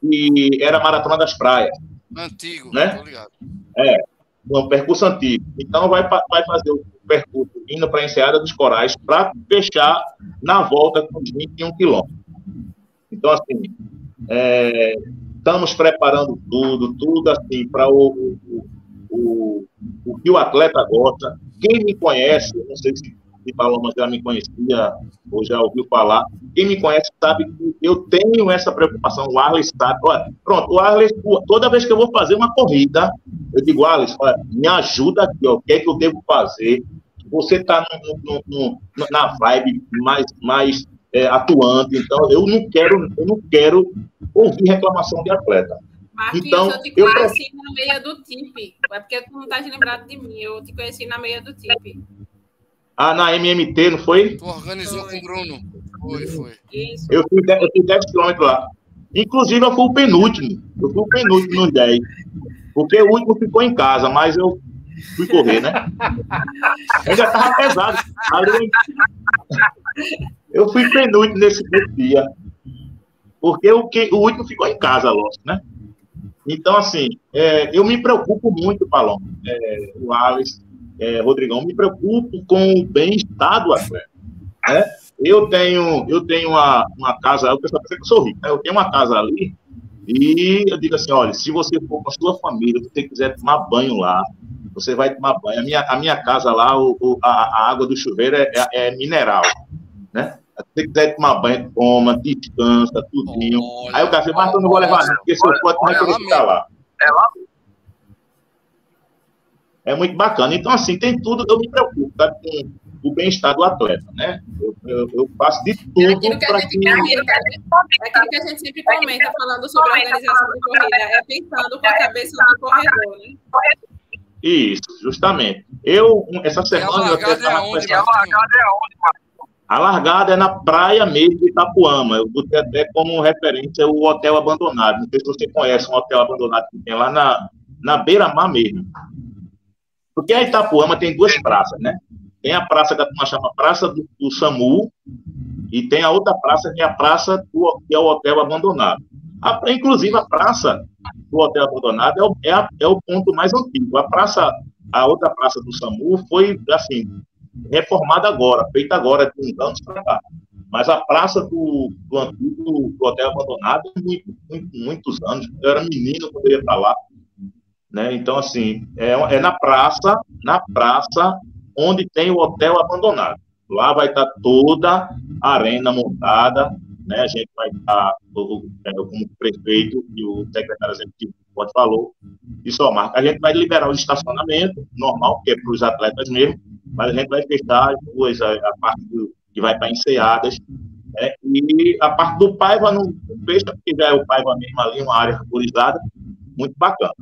que era a Maratona das Praias. Antigo, né? É, um percurso antigo. Então, vai, vai fazer o percurso indo para a Enseada dos Corais para fechar na volta com os 21 quilômetros. Então, assim, é, estamos preparando tudo, tudo assim, para o, o, o, o que o atleta gosta. Quem me conhece, não sei se se Paloma já me conhecia ou já ouviu falar, quem me conhece sabe que eu tenho essa preocupação. O Arles sabe. Olha, pronto, o Arles, toda vez que eu vou fazer uma corrida, eu digo, Arles, olha, me ajuda aqui, ó, o que é que eu devo fazer? Você está na vibe mais, mais é, atuante, então eu não quero, eu não quero ouvir reclamação de atleta. Marquinhos, então, eu te conheci eu... na meia do TIP. É porque tu não estás lembrado de mim. Eu te conheci na meia do TIP. Ah, na MMT, não foi? Tu organizou foi. com o Bruno. Foi, foi. Isso. Eu fiz, eu fiz 10 quilômetros lá. Inclusive, eu fui o penúltimo. Eu fui o penúltimo nos 10. Porque o último ficou em casa, mas eu fui correr, né? Ainda estava pesado. Eu fui penúltimo nesse dia. Porque o, que, o último ficou em casa, lógico, né? Então, assim, é, eu me preocupo muito, Paloma. É, o Alex, é, Rodrigão, me preocupo com o bem-estar do atleta. Né? Eu tenho, eu tenho uma, uma casa, o pessoal pensa que eu sou rico, né? eu tenho uma casa ali, e eu digo assim: olha, se você for com a sua família, se você quiser tomar banho lá, você vai tomar banho. A minha, a minha casa lá, o a, a, água do chuveiro é, é, é, mineral, né? Se você quiser tomar banho, toma, descansa, tudinho. Olha, Aí o cara fala, mas eu não vou levar, não, porque se eu for, como é que eu vou ficar lá? É lá é muito bacana. Então, assim, tem tudo, eu me preocupo tá, com o bem-estar do atleta, né? Eu, eu, eu faço de tudo para que... É aquilo que a gente sempre comenta falando sobre a organização de corrida, é pensando com a cabeça do corredor, né? Isso, justamente. Eu, essa semana... a largada é onde, a largada é na praia mesmo de Itapuama. Eu botei até como referência o hotel abandonado. Não sei se você conhece um hotel abandonado que tem lá na, na beira-mar mesmo. Porque a Itapuama tem duas praças, né? Tem a praça que a turma chama Praça do, do, SAMU e tem a outra praça que é a Praça do, que é o Hotel Abandonado. A, inclusive, a praça do Hotel Abandonado é o, é, a, é o ponto mais antigo. A praça, a outra praça do SAMU foi, assim, reformada agora, feita agora, de uns anos para cá. Mas a praça do, do antigo do Hotel Abandonado, muito, muito, muitos anos. Eu era menino quando eu ia para lá. Né? Então, assim, é, é na praça, na praça onde tem o hotel abandonado. Lá vai estar toda a arena montada, né? A gente vai estar, como prefeito e o secretário executivo pode falou, e só marca. A gente vai liberar o estacionamento normal, que é para os atletas mesmo, mas a gente vai fechar as ruas, a, a parte do, que vai para enseadas, né? e a parte do Paiva não fecha, porque já é o Paiva mesmo ali, uma área arborizada, muito bacana.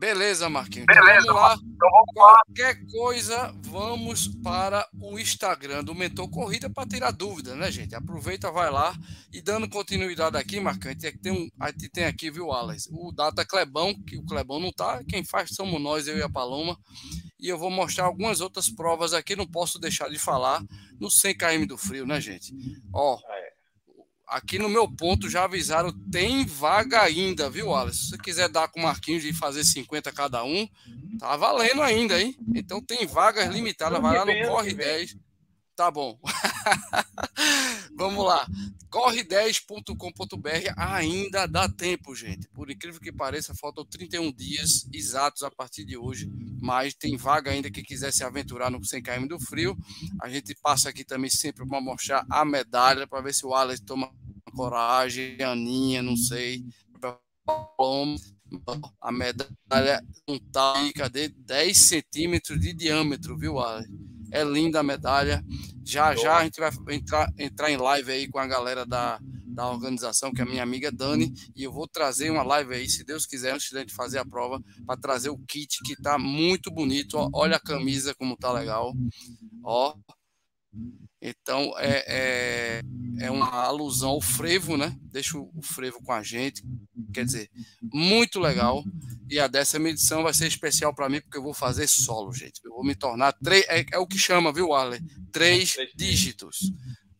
Beleza, Marquinhos. Então Beleza, então vamos lá. Então vamos Qualquer coisa, vamos para o Instagram do Mentor Corrida para tirar dúvida, né, gente? Aproveita, vai lá e dando continuidade aqui, é que tem, um, a gente tem aqui, viu, Alex? O Data Clebão, que o Clebão não tá, quem faz somos nós, eu e a Paloma. E eu vou mostrar algumas outras provas aqui, não posso deixar de falar no 100 km do frio, né, gente? Ó, Aqui no meu ponto já avisaram, tem vaga ainda, viu, Alex? Se você quiser dar com Marquinhos de fazer 50 cada um, tá valendo ainda, hein? Então tem vagas limitadas, vai lá no Corre 10. Tá bom. Vamos lá. Corre10.com.br ainda dá tempo, gente. Por incrível que pareça, faltam 31 dias exatos a partir de hoje, mas tem vaga ainda que quiser se aventurar no 100 km do frio. A gente passa aqui também sempre para mostrar a medalha para ver se o Alex toma coragem, Aninha, não sei. A medalha não tá aí, cadê? 10 centímetros de diâmetro, viu, Ale? É linda a medalha. Já já a gente vai entrar, entrar em live aí com a galera da da organização, que é a minha amiga Dani, e eu vou trazer uma live aí, se Deus quiser, antes de fazer a prova, para trazer o kit que tá muito bonito. Ó, olha a camisa como tá legal. Ó. Então é, é, é uma alusão ao frevo, né? Deixa o frevo com a gente. Quer dizer, muito legal. E a décima edição vai ser especial para mim, porque eu vou fazer solo, gente. Eu vou me tornar três. É, é o que chama, viu, Arley? Três dígitos.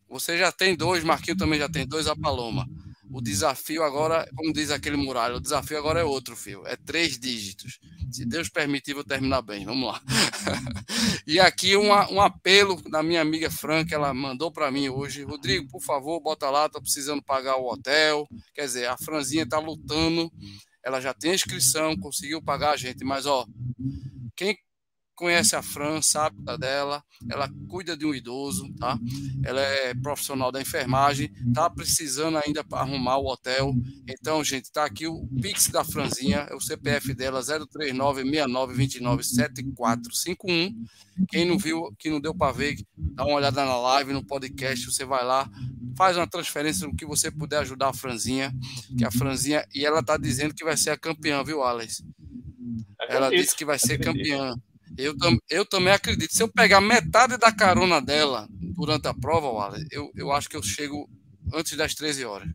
Você já tem dois, Marquinho também já tem dois, a Paloma. O desafio agora, como diz aquele muralha, o desafio agora é outro, filho. É três dígitos. Se Deus permitir, vou terminar bem. Vamos lá. e aqui uma, um apelo da minha amiga Franca, ela mandou para mim hoje. Rodrigo, por favor, bota lá, tô precisando pagar o hotel. Quer dizer, a Franzinha tá lutando. Ela já tem inscrição, conseguiu pagar a gente, mas ó, quem conhece a Fran, sabe da dela, ela cuida de um idoso, tá? Ela é profissional da enfermagem, tá precisando ainda para arrumar o hotel. Então, gente, tá aqui o Pix da Franzinha, é o CPF dela 03969297451. Quem não viu, que não deu para ver, dá uma olhada na live, no podcast, você vai lá, faz uma transferência no que você puder ajudar a Franzinha, que a Franzinha e ela tá dizendo que vai ser a campeã, viu, Alex? Ela disse que vai ser campeã. Eu, eu também acredito. Se eu pegar metade da carona dela durante a prova, Wallace, eu, eu acho que eu chego antes das 13 horas.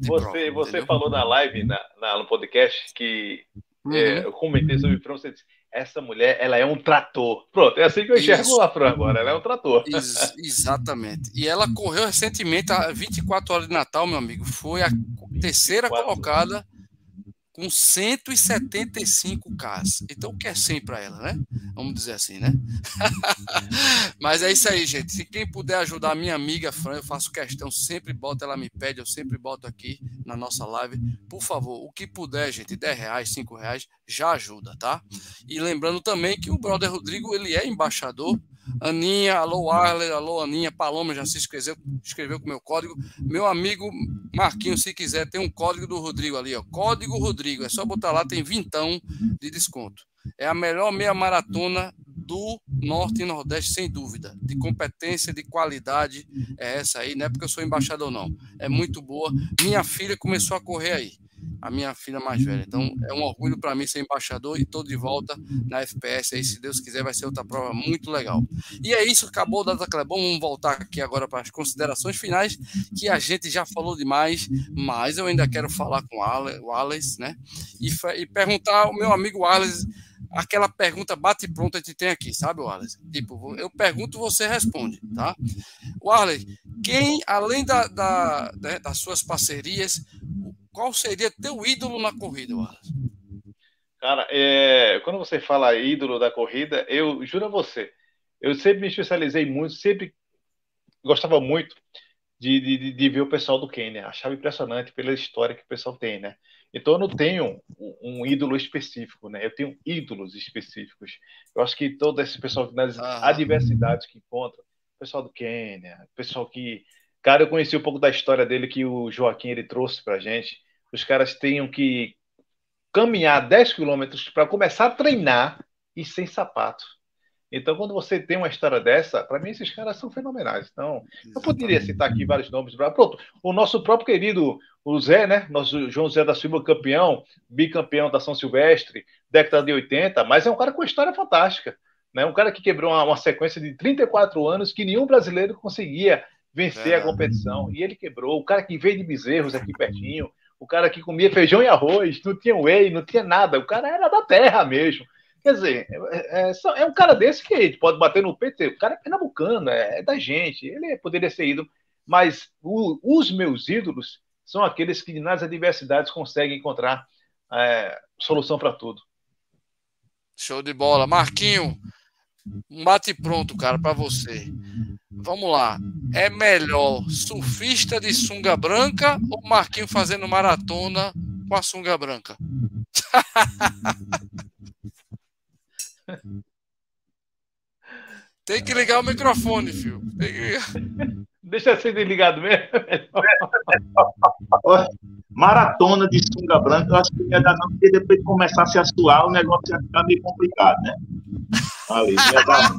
Você, prova, você falou na live, na, na no podcast, que uhum. é, eu comentei sobre o Fran, você disse, essa mulher, ela é um trator. Pronto, é assim que eu enxergo Isso. a Fran agora, ela é um trator. Ex exatamente. E ela correu recentemente, a 24 horas de Natal, meu amigo, foi a terceira colocada com 175 Ks. Então, o que é 100 para ela, né? Vamos dizer assim, né? Mas é isso aí, gente. Se quem puder ajudar a minha amiga Fran, eu faço questão, sempre boto, ela me pede, eu sempre boto aqui na nossa live. Por favor, o que puder, gente, 10 reais, 5 reais, já ajuda, tá? E lembrando também que o brother Rodrigo, ele é embaixador Aninha, alô Arler, alô Aninha, Paloma já se inscreveu, escreveu com meu código. Meu amigo Marquinhos, se quiser, tem um código do Rodrigo ali, ó. Código Rodrigo, é só botar lá, tem vintão de desconto. É a melhor meia maratona do Norte e Nordeste, sem dúvida. De competência, de qualidade, é essa aí, não é porque eu sou embaixador, não. É muito boa. Minha filha começou a correr aí a minha filha mais velha. Então é um orgulho para mim ser embaixador e estou de volta na FPS aí, se Deus quiser, vai ser outra prova muito legal. E é isso, acabou o Data. Vamos voltar aqui agora para as considerações finais, que a gente já falou demais, mas eu ainda quero falar com o Alex, né? E, e perguntar ao meu amigo Alex aquela pergunta bate pronta que tem aqui, sabe, Wallace? Tipo, eu pergunto, você responde, tá? Wallace, quem, além da, da, né, das suas parcerias, qual seria teu ídolo na corrida, Wallace? Cara, é, quando você fala ídolo da corrida, eu juro a você, eu sempre me especializei muito, sempre gostava muito de, de, de ver o pessoal do Quênia. Achava impressionante pela história que o pessoal tem, né? Então eu não tenho um, um, ídolo específico, né? Eu tenho ídolos específicos. Eu acho que todo esse pessoal nas ah. adversidades que encontra, o pessoal do Quênia, o pessoal que, cara, eu conheci um pouco da história dele que o Joaquim ele trouxe pra gente os caras tenham que caminhar 10 quilômetros para começar a treinar e sem sapato. Então, quando você tem uma história dessa, para mim esses caras são fenomenais. Então, eu poderia citar aqui vários nomes. Pronto, o nosso próprio querido o Zé, né? Nosso João Zé da Silva, campeão, bicampeão da São Silvestre, década de 80, mas é um cara com uma história fantástica. Né? Um cara que quebrou uma, uma sequência de 34 anos que nenhum brasileiro conseguia vencer é. a competição. E ele quebrou. O cara que veio de Bezerros aqui pertinho, o cara que comia feijão e arroz, não tinha whey, não tinha nada. O cara era da terra mesmo. Quer dizer, é, é, é um cara desse que a gente pode bater no PT. O cara é pernambucano, é, é da gente. Ele poderia ser ídolo. Mas o, os meus ídolos são aqueles que nas adversidades conseguem encontrar é, solução para tudo. Show de bola. Marquinho, um bate pronto, cara, para você. Vamos lá. É melhor surfista de sunga branca ou Marquinho fazendo maratona com a sunga branca? Tem que ligar o microfone, filho. Que... Deixa assim ligado mesmo. Maratona de sunga branca, eu acho que ia dar não, porque depois de começar a se assuar, o negócio ia ficar meio complicado, né? Ali, ia dar...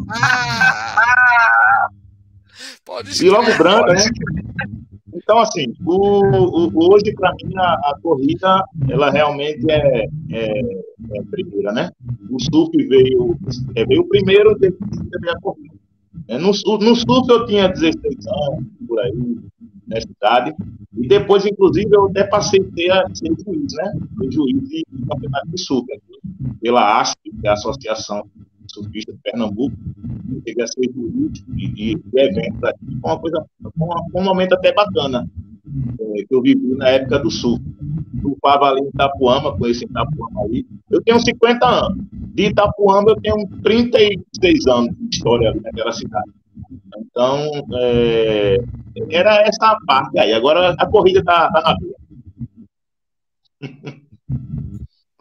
Pode e logo branca, né? Então, assim, o, o hoje, para mim, a, a, corrida, ela realmente é, é, é, a primeira, né? O surf veio, é, veio primeiro, depois teve a corrida. É, no, no surf eu tinha 16 anos, por aí, na cidade, e depois, inclusive, eu até passei a ser, ser juiz, né? Fui juiz de campeonato de surf, pela ASP, que é a Associação Surfista de Pernambuco, cheguei a ser juiz de, de, eventos aqui, foi uma coisa, um, um momento até bacana, é, que eu vivi na época do surf. Surfava ali em Itapuama, conheci Itapuama aí. Eu tenho 50 anos. De Itapuama eu tenho 36 anos de história naquela cidade. Então, é, era essa parte aí. Agora a corrida está tá na via.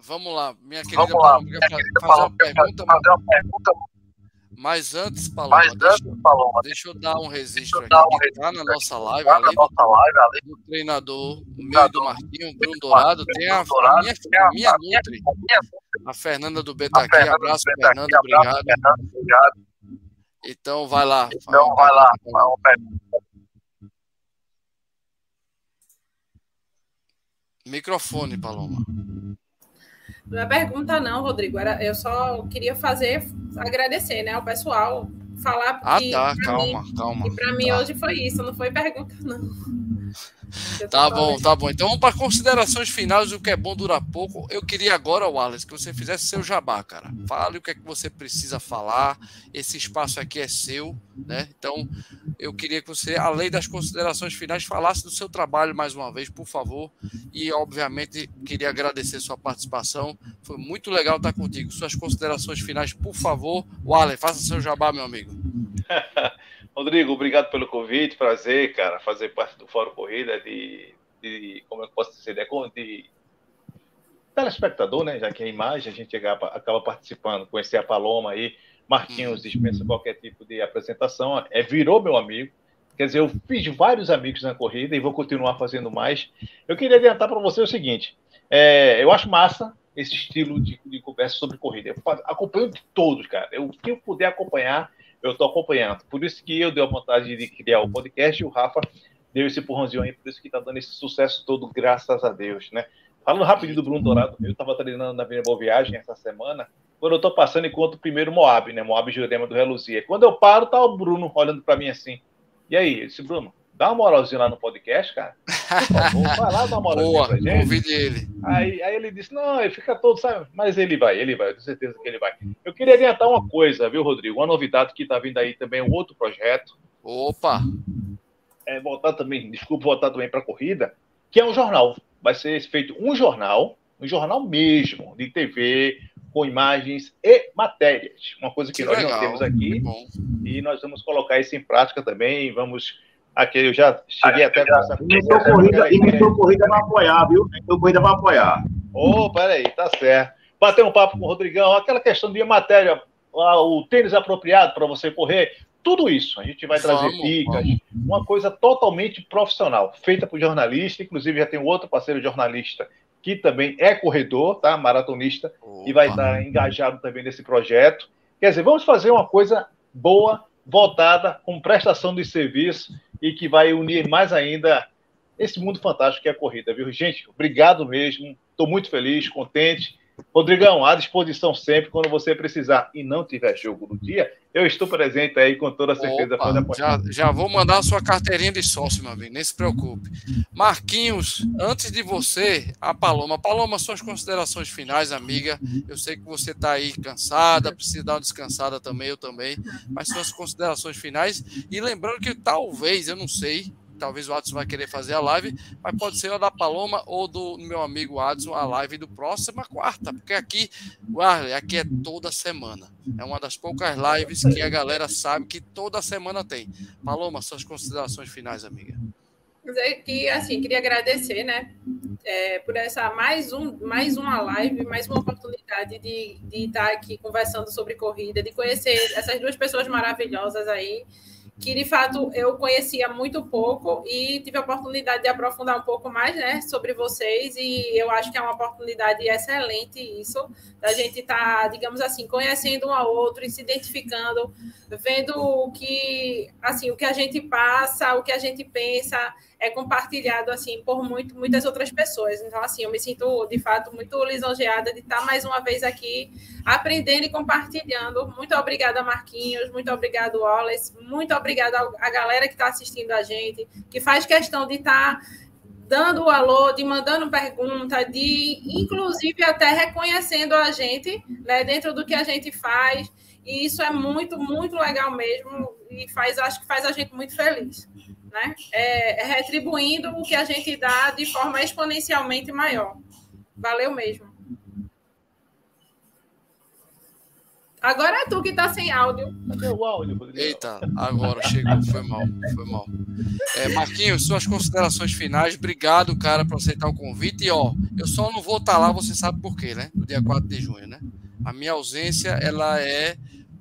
Vamos lá, minha querida Vamos lá, minha querida fazer, uma pergunta, fazer uma pergunta. Mas antes, Paloma, Mas deixa, antes, Paloma, deixa eu dar um registro aqui. Um registro tá na nossa live, do, nossa live, além do treinador meio do Marquinho, Bruno Dourado, tem a, a minha, a minha Nutri, a Fernanda do Beta aqui. Abraço, Fernanda, obrigado. Então, vai lá. Então, vai lá. Microfone, Paloma. Não é pergunta, não, Rodrigo. Era, eu só queria fazer, agradecer, né, ao pessoal. Falar ah, que. Tá, calma, mim, calma. E para mim hoje foi isso, não foi pergunta, não. Tá bom, tá bom. Então vamos para considerações finais. O que é bom dura pouco. Eu queria agora, Wallace, que você fizesse seu jabá, cara. Fale o que é que você precisa falar. Esse espaço aqui é seu, né? Então eu queria que você, além das considerações finais, falasse do seu trabalho mais uma vez, por favor. E obviamente queria agradecer sua participação. Foi muito legal estar contigo. Suas considerações finais, por favor. Wallace, faça seu jabá, meu amigo. Rodrigo, obrigado pelo convite, prazer, cara, fazer parte do Fórum Corrida, de, de como eu posso dizer, de telespectador, né? Já que a imagem a gente acaba, acaba participando, conhecer a Paloma aí, Marquinhos dispensa qualquer tipo de apresentação, é virou meu amigo. Quer dizer, eu fiz vários amigos na corrida e vou continuar fazendo mais. Eu queria adiantar para você o seguinte: é, eu acho massa esse estilo de, de conversa sobre corrida. Eu acompanho de todos, cara. Eu, o que eu puder acompanhar, eu estou acompanhando. Por isso que eu dei a vontade de criar o podcast e o Rafa deu esse empurrãozinho aí, por isso que está dando esse sucesso todo, graças a Deus, né? Falando rapidinho do Bruno Dourado, eu estava treinando na Avenida Boa Viagem essa semana, quando eu estou passando, encontro o primeiro Moab, né? Moab Jurema do Reluzia. Quando eu paro, tá o Bruno olhando para mim assim. E aí, esse Bruno, dá uma moralzinha lá no podcast, cara. Por favor, vai lá dar uma moralzinha Boa, pra gente. Convide ele. Aí, aí ele disse, não, ele fica todo, sabe? Mas ele vai, ele vai, eu tenho certeza que ele vai. Eu queria adiantar uma coisa, viu, Rodrigo? Uma novidade que tá vindo aí também, um outro projeto. Opa! É, voltar também, desculpa, voltar também para corrida, que é um jornal. Vai ser feito um jornal, um jornal mesmo, de TV, com imagens e matérias. Uma coisa que, que nós legal, não temos aqui. E nós vamos colocar isso em prática também. Vamos Aqui eu já cheguei até a conversar com você. Corrida, corrida vai apoiar, viu? Inventou corrida vai apoiar. Ô, oh, peraí, tá certo. Bater um papo com o Rodrigão, aquela questão de matéria, o tênis apropriado para você correr, tudo isso. A gente vai trazer vamos, dicas, vamos. uma coisa totalmente profissional, feita por jornalista, inclusive já tem um outro parceiro jornalista que também é corredor, tá? Maratonista, Opa. e vai estar engajado também nesse projeto. Quer dizer, vamos fazer uma coisa boa, voltada com prestação de serviço e que vai unir mais ainda esse mundo fantástico que é a corrida, viu? Gente, obrigado mesmo. Estou muito feliz, contente. Rodrigão, à disposição sempre quando você precisar e não tiver jogo no dia, eu estou presente aí com toda certeza. Opa, já, já vou mandar a sua carteirinha de sócio, meu amigo, nem se preocupe. Marquinhos, antes de você, a Paloma. Paloma, suas considerações finais, amiga. Eu sei que você está aí cansada, precisa dar uma descansada também, eu também. Mas suas considerações finais. E lembrando que talvez, eu não sei, talvez o Adson vai querer fazer a live, mas pode ser a da Paloma ou do meu amigo Adson, a live do próxima quarta, porque aqui, aqui é toda semana. É uma das poucas lives que a galera sabe que toda semana tem. Paloma, suas considerações finais, amiga. Que assim, queria agradecer, né, é, por essa mais um, mais uma live, mais uma oportunidade de, de estar aqui conversando sobre corrida, de conhecer essas duas pessoas maravilhosas aí que de fato eu conhecia muito pouco e tive a oportunidade de aprofundar um pouco mais né, sobre vocês, e eu acho que é uma oportunidade excelente isso, da gente estar, tá, digamos assim, conhecendo um ao outro e se identificando, vendo o que assim, o que a gente passa, o que a gente pensa, é compartilhado assim por muito, muitas outras pessoas. Então, assim, eu me sinto de fato muito lisonjeada de estar mais uma vez aqui aprendendo e compartilhando. Muito obrigada, Marquinhos, muito obrigado, Wallace, muito obrigada à galera que está assistindo a gente, que faz questão de estar dando o alô, de mandando pergunta, de inclusive até reconhecendo a gente né, dentro do que a gente faz. E isso é muito, muito legal mesmo e faz, acho que faz a gente muito feliz né? É, é retribuindo o que a gente dá de forma exponencialmente maior. Valeu mesmo. Agora é tu que tá sem áudio. Cadê o áudio, Eita, agora chegou, foi mal, foi mal. É, Marquinhos, suas considerações finais. Obrigado, cara, por aceitar o convite. E ó, eu só não vou estar tá lá, você sabe por quê, né? No dia 4 de junho, né? A minha ausência, ela é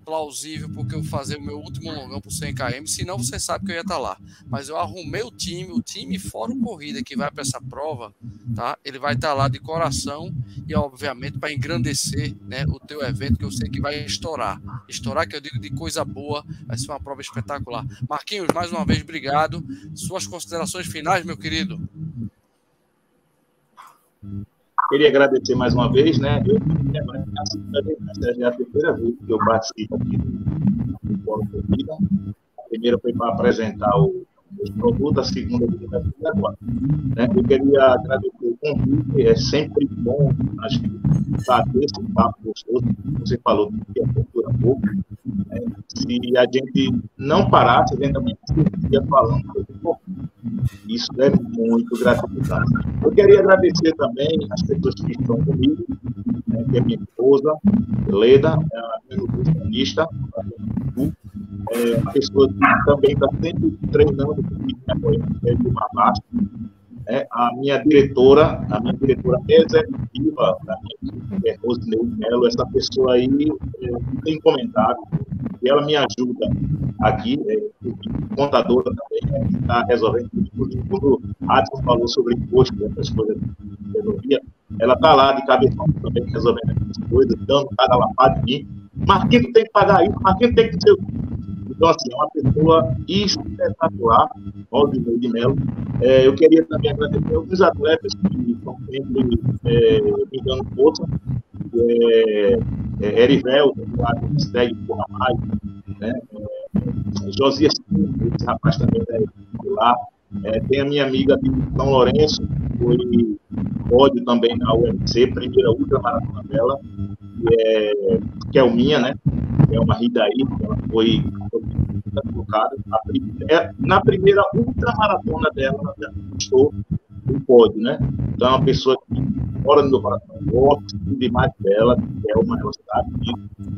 plausível porque eu fazer o meu último longão por 100 km, senão você sabe que eu ia estar tá lá. Mas eu arrumei o time, o time fora o corrida que vai para essa prova, tá? Ele vai estar tá lá de coração e obviamente para engrandecer, né, o teu evento que eu sei que vai estourar. Estourar que eu digo de coisa boa, vai ser uma prova espetacular. Marquinhos, mais uma vez obrigado. Suas considerações finais, meu querido. Queria agradecer mais uma vez, né? Eu é a terceira vez que eu participo aqui do Fórum Corrida. A primeira foi para apresentar o, os produtos, a segunda foi agora. Né? Eu queria agradecer o convite, é sempre bom acho que bater esse papo gostoso, você falou que é cultura pouco. Né? Se a gente não parasse, a gente também ia falando sobre. Isso é muito gratificante. Eu queria agradecer também as pessoas que estão comigo, né, que é minha esposa, Leda, é a minha nutricionista, é uma pessoa que também está sempre treinando comigo, apoiando, é uma baixa, né, a minha diretora, a minha diretora executiva, da minha é Rosineide Melo, essa pessoa aí é, tem comentário, ela me ajuda aqui, é, contadora também, né, está resolvendo tudo. Quando Adson falou sobre imposto, essas coisas de ferrovia, ela está lá de cabeça também resolvendo essas coisas, dando cada lapada de mim. Marquinhos tem que pagar isso, Marquinhos tem que ser então, assim, é uma pessoa espetacular, Valdinei de Mello. É, eu queria também agradecer alguns atletas que estão sempre é, me dando força. É, é, Erivel, que segue por mais, né? É, Josias, esse rapaz também é lá. É, tem a minha amiga de São Lourenço, que foi pódio também na UFC, primeira ultramaratona dela, que é, que é o minha, né? É uma Ridaí, ela foi colocada. É, na primeira ultramaratona dela, ela conquistou o pódio, né? Então, é uma pessoa que mora no meu coração, gosto demais dela, é uma velocidade,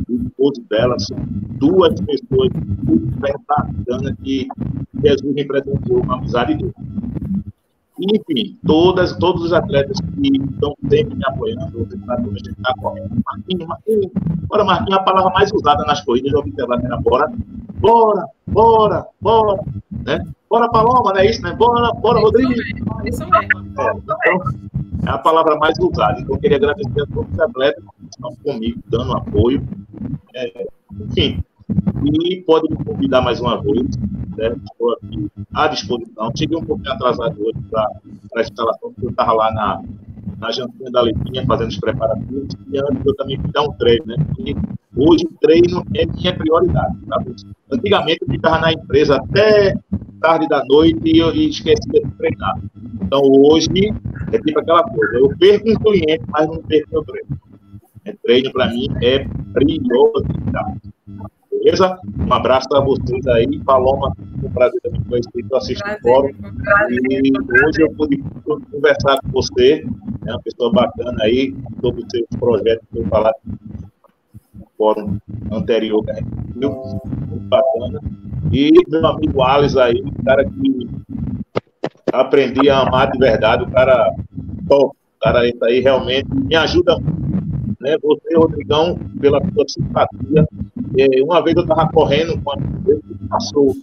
o esposo dela, são duas pessoas muito bacanas que Jesus representou uma amizade dele. Enfim, todas, todos os atletas que estão sempre me apoiando, a gente está correndo. Marquinhos, Marquinhos, bora Marquinhos, a palavra mais usada nas corridas, eu observar era bora, bora, bora, bora, né? Bora Paloma, não é isso, né? Bora, bora Rodrigo. Isso mesmo. É, então, é a palavra mais usada. Então, eu queria agradecer a todos os atletas que estão comigo, dando apoio. É, enfim, e pode me convidar mais uma vez, né? estou aqui à disposição. Cheguei um pouquinho atrasado hoje para a instalação, porque eu estava lá na, na jantinha da Letinha fazendo os preparativos, e antes eu também fui dar um treino, né? E hoje treino é minha prioridade. Tá? Antigamente eu ficava na empresa até tarde da noite e, eu, e esquecia de treinar. Então hoje é tipo aquela coisa, eu perco um cliente, mas não perco meu treino. É, treino para mim é prioridade. Beleza? Um abraço para vocês aí. Paloma, um prazer também conhecer, eu assisto o fórum. E hoje eu pude conversar com você, é uma pessoa bacana aí, sobre os seus projetos que eu falar no fórum anterior que a gente viu. Muito bacana. E meu amigo Alice aí, um cara que aprendi a amar de verdade, o cara top. O cara esse aí realmente me ajuda muito. Né? Você, Rodrigão, pela sua simpatia, é, uma vez eu estava correndo com ele passou.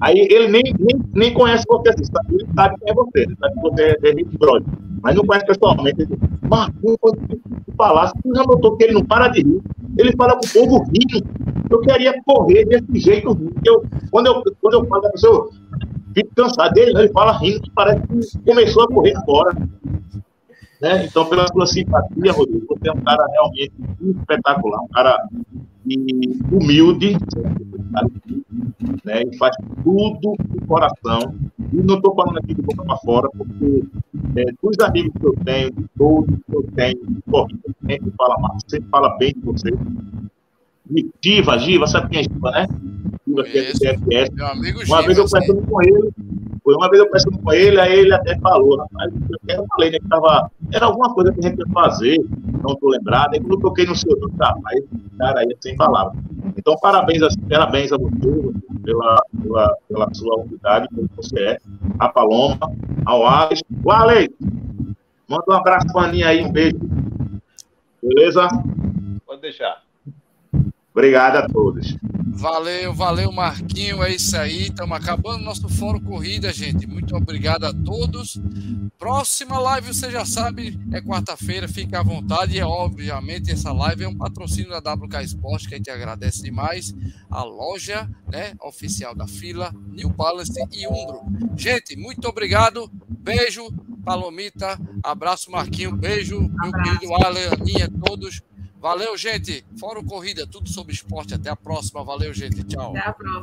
Aí ele nem, nem, nem conhece você, assim, ele sabe quem é você, ele sabe que você é David Brody, mas não conhece pessoalmente. Ele diz, você já notou que ele não para de rir, ele fala com o povo rindo. Eu queria correr desse jeito. Eu, quando, eu, quando eu falo da pessoa, fico cansado dele, ele fala rindo parece que começou a correr fora. Né? Então, pela sua simpatia, Rodrigo, você é um cara realmente espetacular, um cara humilde, né? E faz tudo com coração. E não estou falando aqui de boca para fora, porque é, dos amigos que eu tenho, de todos que eu tenho, sempre fala, sempre fala bem de você. Giva, Giva, sabe quem é Giva, né? Giva, que é do Meu amigo Uma vez eu conversando com ele, foi uma vez eu conversando com ele, aí ele até falou, rapaz, eu falei, né, que tava, era alguma coisa que a gente ia fazer, não estou lembrado, aí quando eu toquei no seu nome, rapaz, cara aí sem palavras. Então, parabéns, parabéns a você pela, pela, pela sua unidade, como você é, a Paloma, ao Alex. O Alex, manda um abraço para a Aninha aí, um beijo. Beleza? Pode deixar. Obrigado a todos. Valeu, valeu, Marquinho. É isso aí. Estamos acabando nosso Fórum Corrida, gente. Muito obrigado a todos. Próxima live, você já sabe, é quarta-feira. Fique à vontade. E, obviamente, essa live é um patrocínio da WK Sport, que a gente agradece demais. A loja né, oficial da fila, New Balance e Umbro. Gente, muito obrigado. Beijo, Palomita. Abraço, Marquinho. Beijo, meu querido Ale, Aninha, todos. Valeu, gente. Fórum Corrida, tudo sobre esporte. Até a próxima. Valeu, gente. Tchau. Até a próxima.